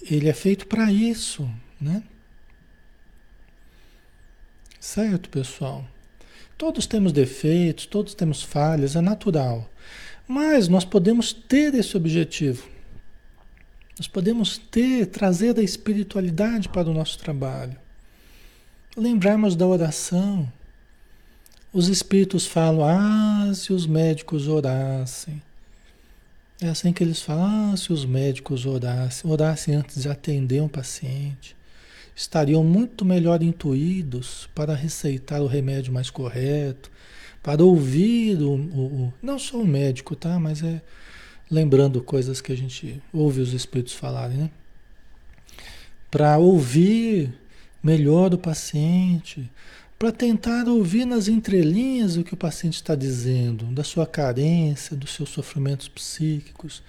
ele é feito para isso, né? Certo, pessoal? Todos temos defeitos, todos temos falhas, é natural. Mas nós podemos ter esse objetivo. Nós podemos ter, trazer a espiritualidade para o nosso trabalho. Lembrarmos da oração. Os espíritos falam, ah, se os médicos orassem. É assim que eles falam, ah, se os médicos orassem, orassem antes de atender um paciente, estariam muito melhor intuídos para receitar o remédio mais correto, para ouvir o, o, o não só o médico, tá? Mas é lembrando coisas que a gente ouve os espíritos falarem, né? Para ouvir melhor o paciente, para tentar ouvir nas entrelinhas o que o paciente está dizendo, da sua carência, dos seus sofrimentos psíquicos,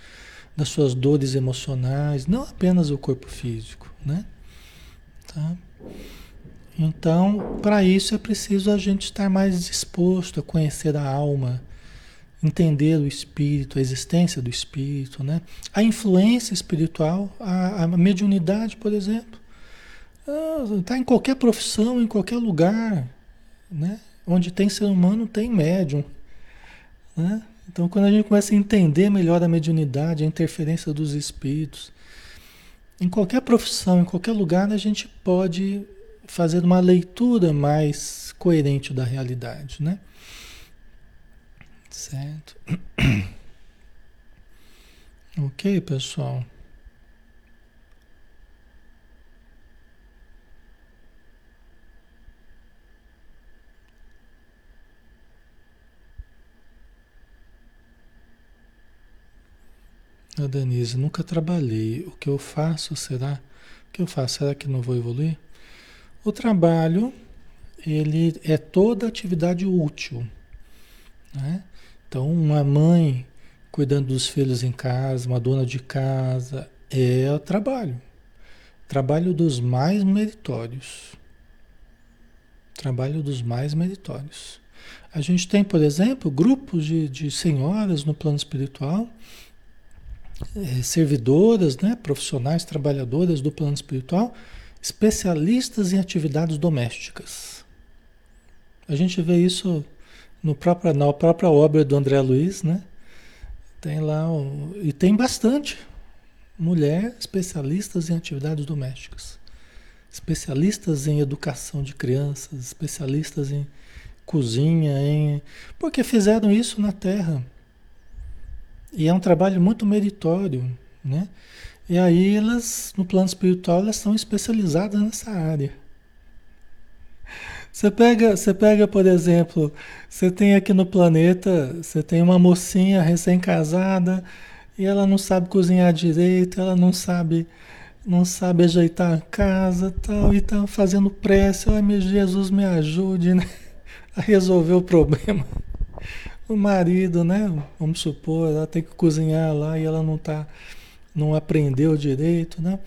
das suas dores emocionais, não apenas o corpo físico, né? Tá? Então, para isso é preciso a gente estar mais disposto a conhecer a alma, entender o espírito, a existência do espírito, né? A influência espiritual, a, a mediunidade, por exemplo. Está ah, em qualquer profissão, em qualquer lugar, né? Onde tem ser humano, tem médium. Né? Então, quando a gente começa a entender melhor a mediunidade, a interferência dos espíritos, em qualquer profissão, em qualquer lugar, a gente pode fazer uma leitura mais coerente da realidade, né? Certo? ok, pessoal. A Denise, nunca trabalhei. O que eu faço será? O que eu faço? Será que não vou evoluir? O trabalho, ele é toda atividade útil. Né? Então, uma mãe cuidando dos filhos em casa, uma dona de casa, é o trabalho. Trabalho dos mais meritórios. Trabalho dos mais meritórios. A gente tem, por exemplo, grupos de, de senhoras no plano espiritual servidoras, né, profissionais, trabalhadoras do plano espiritual, especialistas em atividades domésticas. A gente vê isso no próprio, na própria obra do André Luiz, né? Tem lá, e tem bastante mulher especialistas em atividades domésticas, especialistas em educação de crianças, especialistas em cozinha, em porque fizeram isso na Terra. E é um trabalho muito meritório, né? E aí elas, no plano espiritual, elas são especializadas nessa área. Você pega, você pega, por exemplo, você tem aqui no planeta, você tem uma mocinha recém-casada e ela não sabe cozinhar direito, ela não sabe, não sabe ajeitar a casa, tal, e tá fazendo prece, ai meu Jesus me ajude, né? a resolver o problema o marido, né? Vamos supor, ela tem que cozinhar lá e ela não tá, não aprendeu direito, né?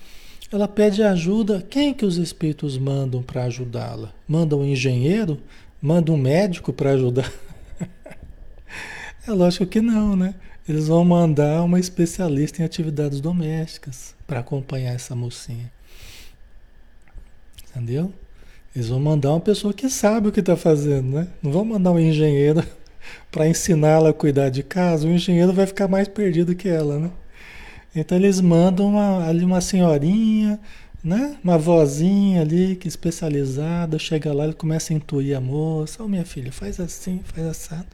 Ela pede ajuda. Quem que os espíritos mandam para ajudá-la? Mandam um engenheiro? Mandam um médico para ajudar? é lógico que não, né? Eles vão mandar uma especialista em atividades domésticas para acompanhar essa mocinha. Entendeu? Eles vão mandar uma pessoa que sabe o que está fazendo, né? Não vão mandar um engenheiro para ensiná-la a cuidar de casa, o engenheiro vai ficar mais perdido que ela, né? Então eles mandam uma, ali uma senhorinha, né? Uma vozinha ali que especializada, chega lá e começa a intuir a moça, ô oh, minha filha, faz assim, faz assim.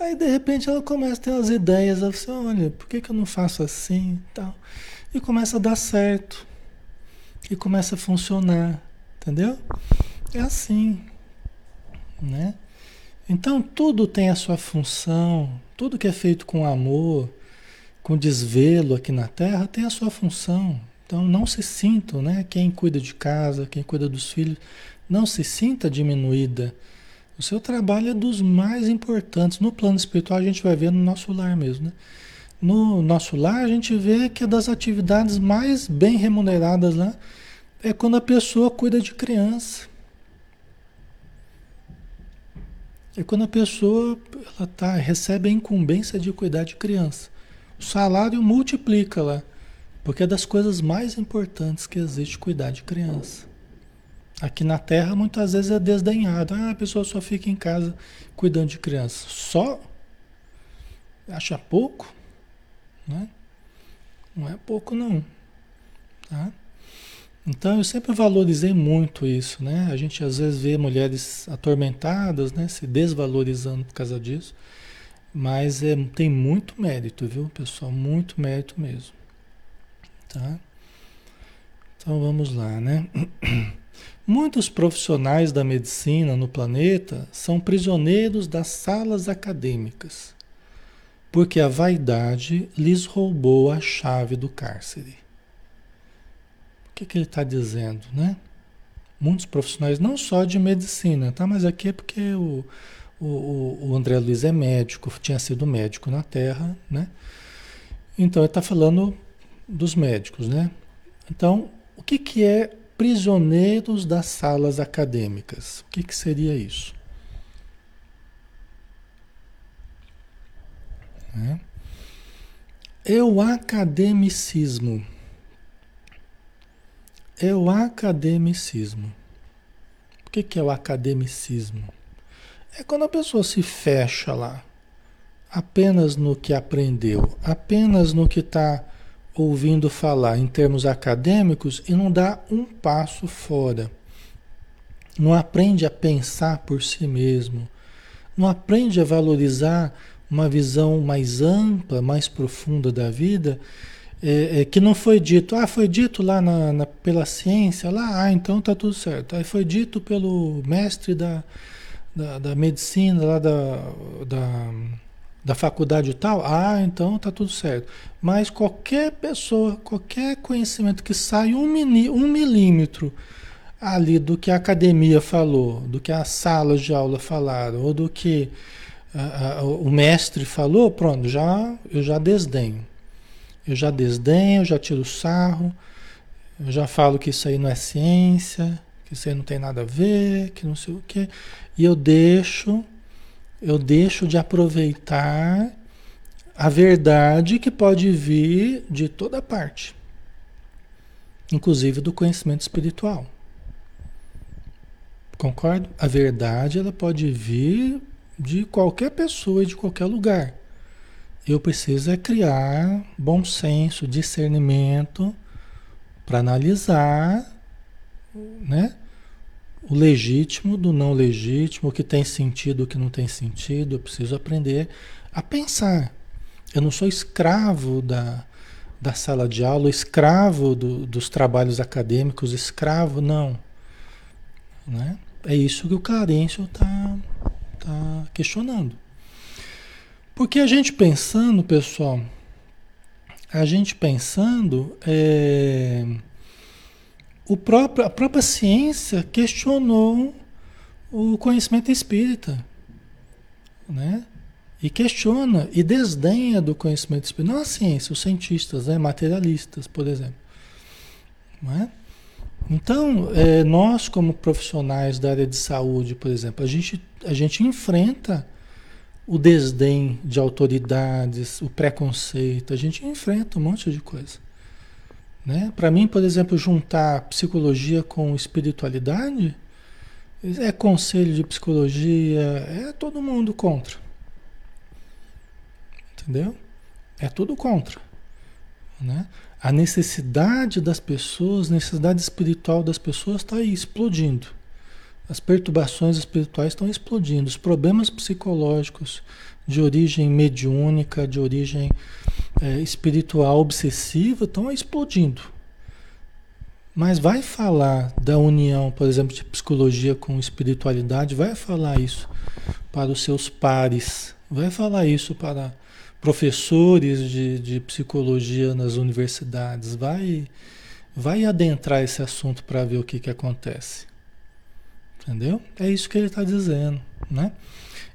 Aí de repente ela começa a ter umas ideias, ela assim, olha, por que, que eu não faço assim e tal? E começa a dar certo. E começa a funcionar, entendeu? É assim, né? Então tudo tem a sua função, tudo que é feito com amor, com desvelo aqui na Terra tem a sua função. Então não se sintam, né? Quem cuida de casa, quem cuida dos filhos, não se sinta diminuída o seu trabalho é dos mais importantes. No plano espiritual a gente vai ver no nosso lar mesmo, né? No nosso lar a gente vê que é das atividades mais bem remuneradas lá é quando a pessoa cuida de criança. É quando a pessoa ela tá, recebe a incumbência de cuidar de criança. O salário multiplica lá, porque é das coisas mais importantes que existe cuidar de criança. Aqui na Terra muitas vezes é desdenhado. Ah, a pessoa só fica em casa cuidando de criança. Só? Acha pouco? Né? Não é pouco não. Tá? Então eu sempre valorizei muito isso, né? A gente às vezes vê mulheres atormentadas, né? Se desvalorizando por causa disso. Mas é, tem muito mérito, viu, pessoal? Muito mérito mesmo. Tá? Então vamos lá, né? Muitos profissionais da medicina no planeta são prisioneiros das salas acadêmicas, porque a vaidade lhes roubou a chave do cárcere. Que, que ele está dizendo, né? Muitos profissionais, não só de medicina, tá? Mas aqui é porque o, o, o André Luiz é médico, tinha sido médico na Terra, né? Então ele está falando dos médicos, né? Então, o que, que é prisioneiros das salas acadêmicas. O que, que seria isso? É. é o academicismo. É o academicismo. O que, que é o academicismo? É quando a pessoa se fecha lá, apenas no que aprendeu, apenas no que está ouvindo falar em termos acadêmicos e não dá um passo fora. Não aprende a pensar por si mesmo. Não aprende a valorizar uma visão mais ampla, mais profunda da vida, é, é, que não foi dito, ah, foi dito lá na, na, pela ciência, lá, ah, então tá tudo certo. Aí foi dito pelo mestre da, da, da medicina, lá da, da da faculdade tal, ah, então tá tudo certo. Mas qualquer pessoa, qualquer conhecimento que sai um, mini, um milímetro ali do que a academia falou, do que as salas de aula falaram, ou do que uh, uh, o mestre falou, pronto, já, eu já desdenho. Eu já desdenho, já tiro sarro, eu já falo que isso aí não é ciência, que isso aí não tem nada a ver, que não sei o quê. E eu deixo eu deixo de aproveitar a verdade que pode vir de toda parte, inclusive do conhecimento espiritual. Concordo? A verdade ela pode vir de qualquer pessoa e de qualquer lugar. Eu preciso é criar bom senso, discernimento para analisar, né? o legítimo do não legítimo, o que tem sentido, o que não tem sentido. Eu preciso aprender a pensar. Eu não sou escravo da, da sala de aula, escravo do, dos trabalhos acadêmicos, escravo, não. Né? É isso que o Clarencio está tá questionando. Porque a gente pensando, pessoal, a gente pensando, é, o próprio, a própria ciência questionou o conhecimento espírita, né? E questiona e desdenha do conhecimento espírita. Não a ciência, os cientistas, né? materialistas, por exemplo. É? Então, é, nós como profissionais da área de saúde, por exemplo, a gente, a gente enfrenta o desdém de autoridades, o preconceito, a gente enfrenta um monte de coisa. Né? Para mim, por exemplo, juntar psicologia com espiritualidade é conselho de psicologia, é todo mundo contra. Entendeu? É tudo contra. Né? A necessidade das pessoas, necessidade espiritual das pessoas está aí explodindo. As perturbações espirituais estão explodindo, os problemas psicológicos de origem mediúnica, de origem é, espiritual obsessiva estão explodindo. Mas vai falar da união, por exemplo, de psicologia com espiritualidade, vai falar isso para os seus pares, vai falar isso para professores de, de psicologia nas universidades, vai, vai adentrar esse assunto para ver o que, que acontece. Entendeu? É isso que ele está dizendo, né?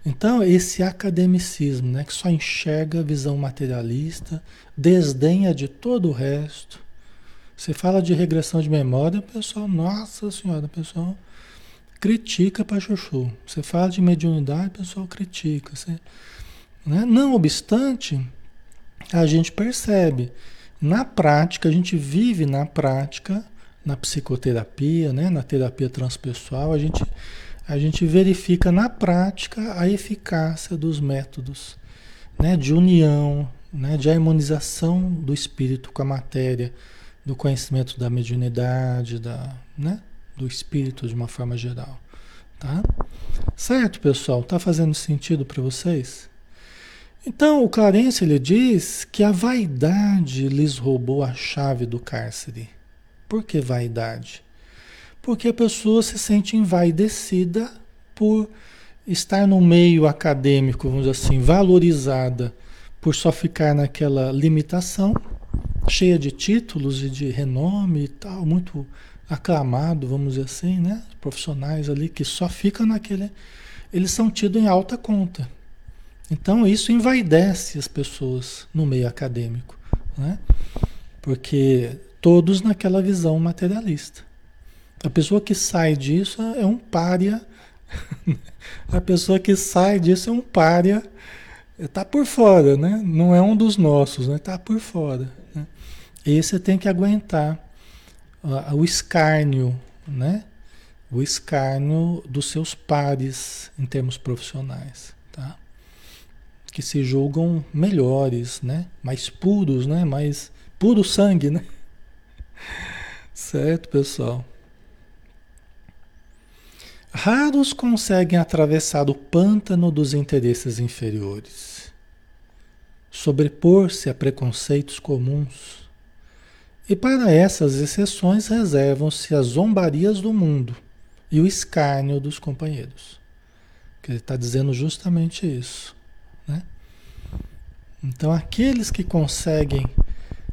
Então, esse academicismo, né, que só enxerga a visão materialista, desdenha de todo o resto. Você fala de regressão de memória, o pessoal, nossa senhora, o pessoal critica para chuchu. Você fala de mediunidade, o pessoal critica. Você, né? Não obstante, a gente percebe, na prática, a gente vive na prática, na psicoterapia, né, na terapia transpessoal, a gente a gente verifica na prática a eficácia dos métodos né, de união, né, de harmonização do espírito com a matéria, do conhecimento da mediunidade, da, né, do espírito de uma forma geral. Tá? Certo, pessoal? Está fazendo sentido para vocês? Então, o Clarence ele diz que a vaidade lhes roubou a chave do cárcere. Por que vaidade? Porque a pessoa se sente envaidecida por estar no meio acadêmico, vamos dizer assim, valorizada por só ficar naquela limitação, cheia de títulos e de renome e tal, muito aclamado, vamos dizer assim, né? Profissionais ali que só ficam naquele. Eles são tidos em alta conta. Então isso envaidece as pessoas no meio acadêmico, né? Porque todos naquela visão materialista. A pessoa que sai disso é um pária. A pessoa que sai disso é um pária. Está por fora, né? Não é um dos nossos, né? Está por fora. Né? Esse tem que aguentar uh, o escárnio, né? O escárnio dos seus pares em termos profissionais, tá? Que se julgam melhores, né? Mais puros, né? Mais puro sangue, né? Certo, pessoal? Raros conseguem atravessar o pântano dos interesses inferiores, sobrepor-se a preconceitos comuns. E para essas exceções reservam-se as zombarias do mundo e o escárnio dos companheiros. Que ele está dizendo justamente isso. Né? Então, aqueles que conseguem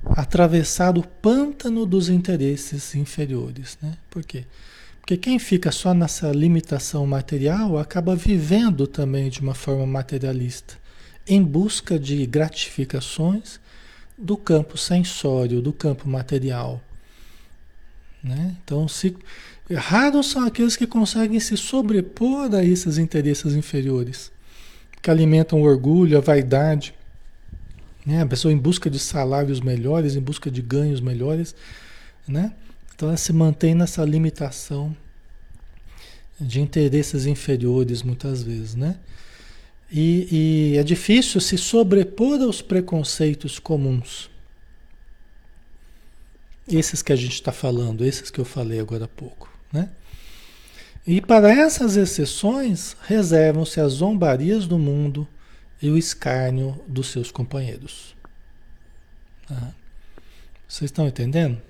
atravessar o pântano dos interesses inferiores. Né? Por quê? Porque quem fica só nessa limitação material acaba vivendo também de uma forma materialista, em busca de gratificações do campo sensório, do campo material. Né? Então, se, raros são aqueles que conseguem se sobrepor a esses interesses inferiores, que alimentam o orgulho, a vaidade. Né? A pessoa em busca de salários melhores, em busca de ganhos melhores. Né? Então ela se mantém nessa limitação de interesses inferiores muitas vezes, né? E, e é difícil se sobrepor aos preconceitos comuns. Esses que a gente está falando, esses que eu falei agora há pouco, né? E para essas exceções, reservam-se as zombarias do mundo e o escárnio dos seus companheiros. Tá? Vocês estão entendendo?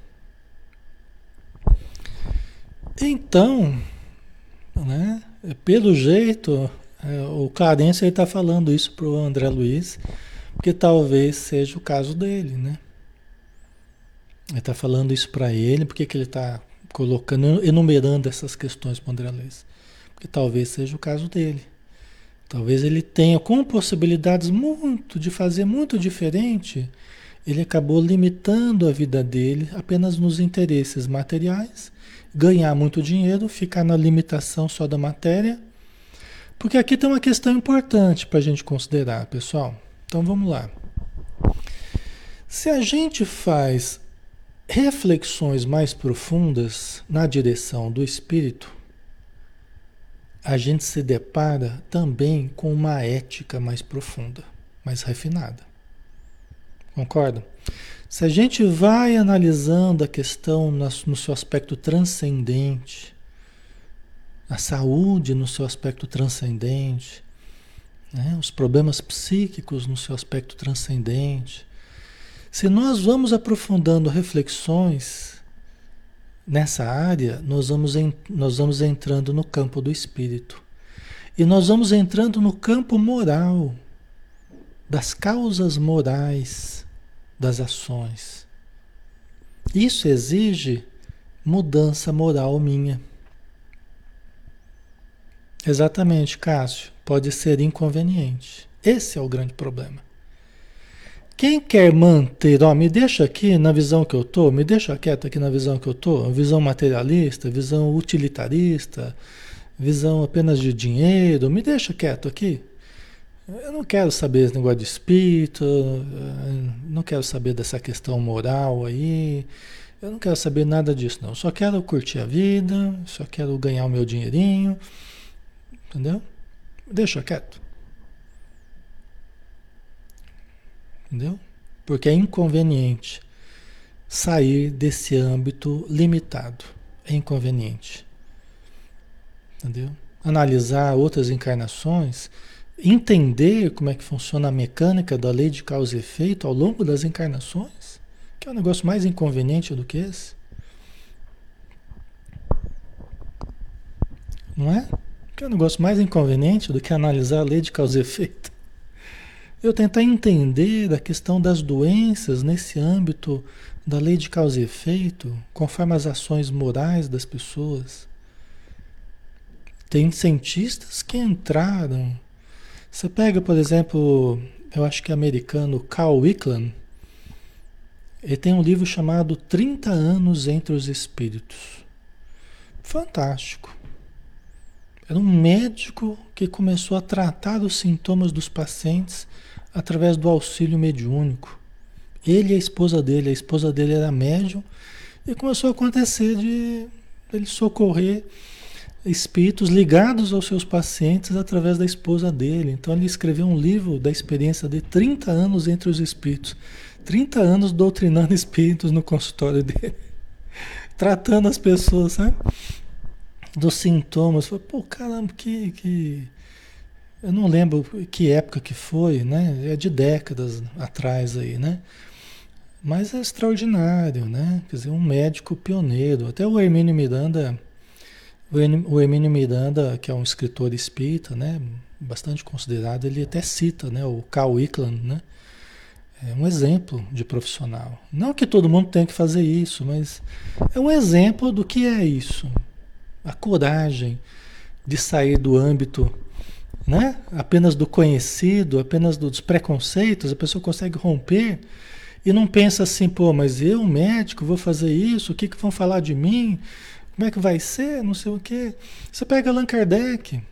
Então, né, pelo jeito, é, o Clarence está falando isso para o André Luiz, porque talvez seja o caso dele, né? Ele está falando isso para ele, porque que ele está colocando, enumerando essas questões para o André Luiz? Porque talvez seja o caso dele. Talvez ele tenha, com possibilidades muito de fazer muito diferente, ele acabou limitando a vida dele apenas nos interesses materiais ganhar muito dinheiro, ficar na limitação só da matéria. Porque aqui tem uma questão importante para a gente considerar, pessoal. Então vamos lá. Se a gente faz reflexões mais profundas na direção do espírito, a gente se depara também com uma ética mais profunda, mais refinada. Concorda? Se a gente vai analisando a questão no seu aspecto transcendente, a saúde no seu aspecto transcendente, né? os problemas psíquicos no seu aspecto transcendente. Se nós vamos aprofundando reflexões nessa área, nós vamos, en nós vamos entrando no campo do espírito. E nós vamos entrando no campo moral, das causas morais das ações. Isso exige mudança moral minha. Exatamente, Cássio. Pode ser inconveniente. Esse é o grande problema. Quem quer manter, ó, me deixa aqui na visão que eu tô, me deixa quieto aqui na visão que eu tô, visão materialista, visão utilitarista, visão apenas de dinheiro, me deixa quieto aqui. Eu não quero saber esse negócio de espírito, não quero saber dessa questão moral aí, eu não quero saber nada disso não. Só quero curtir a vida, só quero ganhar o meu dinheirinho, entendeu? Deixa quieto. Entendeu? Porque é inconveniente sair desse âmbito limitado. É inconveniente. Entendeu? Analisar outras encarnações, entender como é que funciona a mecânica da lei de causa e efeito ao longo das encarnações, que é um negócio mais inconveniente do que esse. Não é? Que é um negócio mais inconveniente do que analisar a lei de causa e efeito. Eu tentar entender a questão das doenças nesse âmbito da lei de causa e efeito, conforme as ações morais das pessoas. Tem cientistas que entraram. Você pega, por exemplo, eu acho que é americano, Carl Wickland. Ele tem um livro chamado 30 anos entre os espíritos. Fantástico. Era um médico que começou a tratar os sintomas dos pacientes através do auxílio mediúnico. Ele e a esposa dele, a esposa dele era médium, e começou a acontecer de ele socorrer espíritos ligados aos seus pacientes através da esposa dele. Então ele escreveu um livro da experiência de 30 anos entre os espíritos. 30 anos doutrinando espíritos no consultório dele. Tratando as pessoas, sabe? Dos sintomas. Pô, caramba, que, que. Eu não lembro que época que foi, né? É de décadas atrás aí, né? Mas é extraordinário, né? Quer dizer, um médico pioneiro. Até o Hermínio Miranda o Emílio Miranda, que é um escritor espírita, né, bastante considerado, ele até cita né, o Carl Wickland, né, é um exemplo de profissional. Não que todo mundo tenha que fazer isso, mas é um exemplo do que é isso. A coragem de sair do âmbito né, apenas do conhecido, apenas dos preconceitos, a pessoa consegue romper e não pensa assim, pô, mas eu, médico, vou fazer isso, o que, que vão falar de mim? Como é que vai ser? Não sei o quê. Você pega Allan Kardec.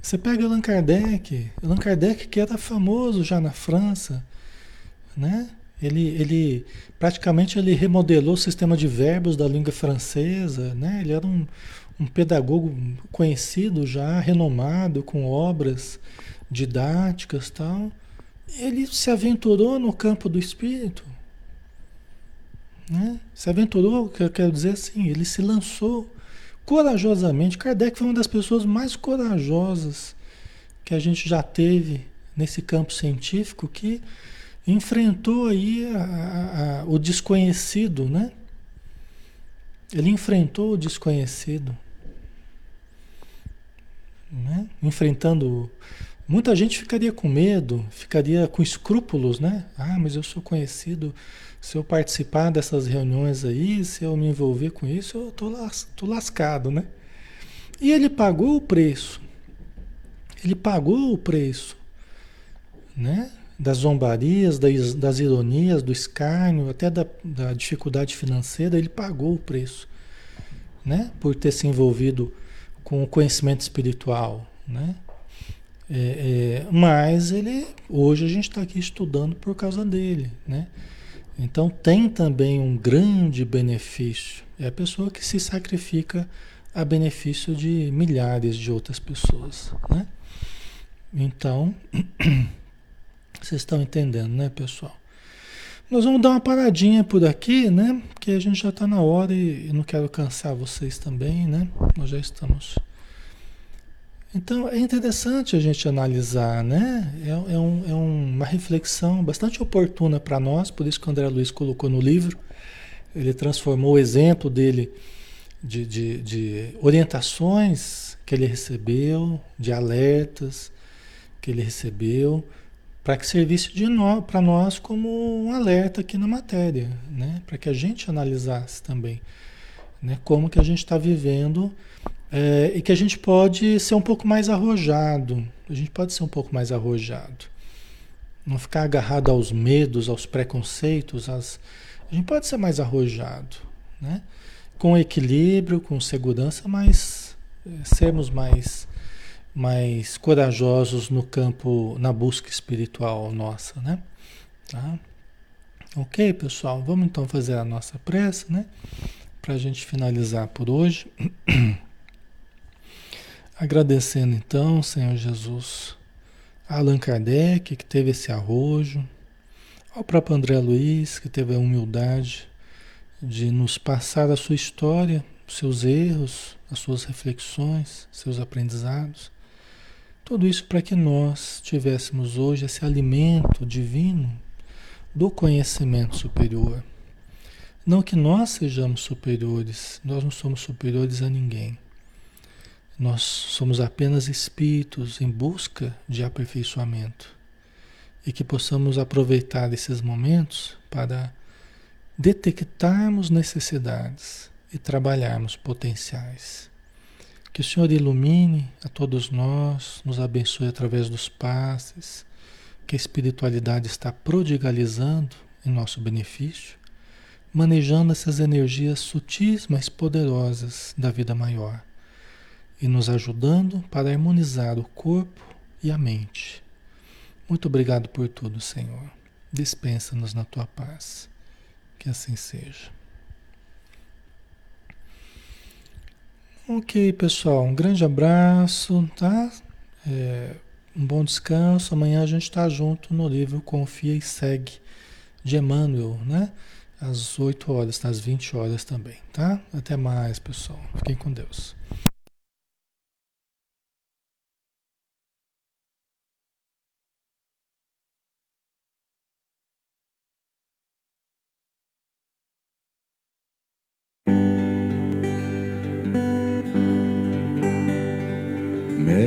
Você pega Allan Kardec. Allan Kardec que era famoso já na França, né? Ele, ele praticamente ele remodelou o sistema de verbos da língua francesa, né? Ele era um, um pedagogo conhecido já, renomado, com obras didáticas tal. Ele se aventurou no campo do espírito. Né? Se aventurou, eu quero dizer assim, ele se lançou corajosamente. Kardec foi uma das pessoas mais corajosas que a gente já teve nesse campo científico que enfrentou aí a, a, a, o desconhecido, né? Ele enfrentou o desconhecido, né? Enfrentando muita gente ficaria com medo, ficaria com escrúpulos, né? Ah, mas eu sou conhecido se eu participar dessas reuniões aí, se eu me envolver com isso, eu tô, las, tô lascado, né? E ele pagou o preço. Ele pagou o preço, né? Das zombarias, das, das ironias, do escárnio, até da, da dificuldade financeira, ele pagou o preço, né? Por ter se envolvido com o conhecimento espiritual, né? É, é, mas ele, hoje a gente está aqui estudando por causa dele, né? Então tem também um grande benefício. É a pessoa que se sacrifica a benefício de milhares de outras pessoas. Né? Então, vocês estão entendendo, né, pessoal? Nós vamos dar uma paradinha por aqui, né? Porque a gente já está na hora e, não quero cansar vocês também, né? Nós já estamos. Então é interessante a gente analisar, né? É, é, um, é uma reflexão bastante oportuna para nós, por isso que o André Luiz colocou no livro. Ele transformou o exemplo dele de, de, de orientações que ele recebeu, de alertas que ele recebeu para que servisse de para nós como um alerta aqui na matéria, né? para que a gente analisasse também né? como que a gente está vivendo é, e que a gente pode ser um pouco mais arrojado, a gente pode ser um pouco mais arrojado, não ficar agarrado aos medos, aos preconceitos, às... a gente pode ser mais arrojado, né? com equilíbrio, com segurança, mas é, sermos mais mais corajosos no campo, na busca espiritual nossa, né? Tá? Ok, pessoal? Vamos então fazer a nossa prece, né? Para a gente finalizar por hoje. Agradecendo então, Senhor Jesus, a Allan Kardec, que teve esse arrojo, ao próprio André Luiz, que teve a humildade de nos passar a sua história, seus erros, as suas reflexões, seus aprendizados. Tudo isso para que nós tivéssemos hoje esse alimento divino do conhecimento superior. Não que nós sejamos superiores, nós não somos superiores a ninguém. Nós somos apenas espíritos em busca de aperfeiçoamento e que possamos aproveitar esses momentos para detectarmos necessidades e trabalharmos potenciais. Que o Senhor ilumine a todos nós, nos abençoe através dos passes, que a espiritualidade está prodigalizando em nosso benefício, manejando essas energias sutis, mas poderosas da vida maior e nos ajudando para harmonizar o corpo e a mente. Muito obrigado por tudo, Senhor. Dispensa-nos na tua paz. Que assim seja. Ok, pessoal, um grande abraço, tá? É, um bom descanso. Amanhã a gente está junto no livro Confia e Segue de Emmanuel, né? Às 8 horas, às 20 horas também, tá? Até mais, pessoal. Fiquem com Deus.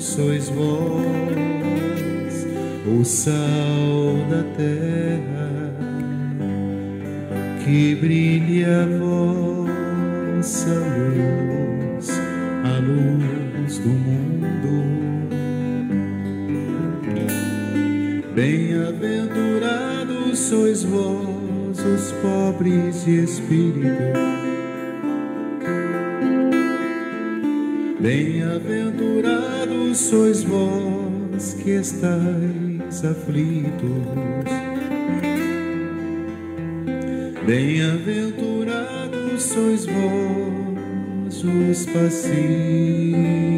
sois vós, o sal da terra, que brilhe a vossa luz, a luz do mundo. Bem-aventurados sois vós, os pobres de espírito Bem-aventurados sois vós que estáis aflitos. Bem-aventurados sois vós os pacíficos,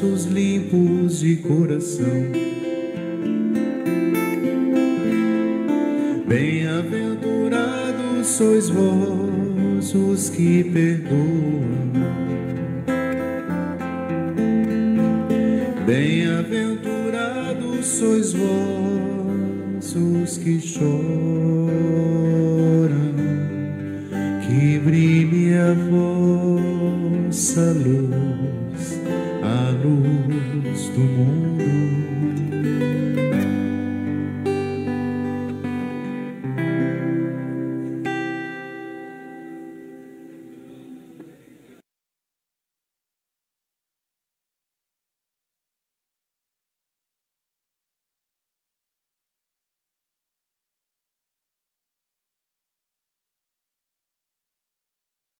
vós os limpos de coração. Bem-aventurados sois vós os que perdoam.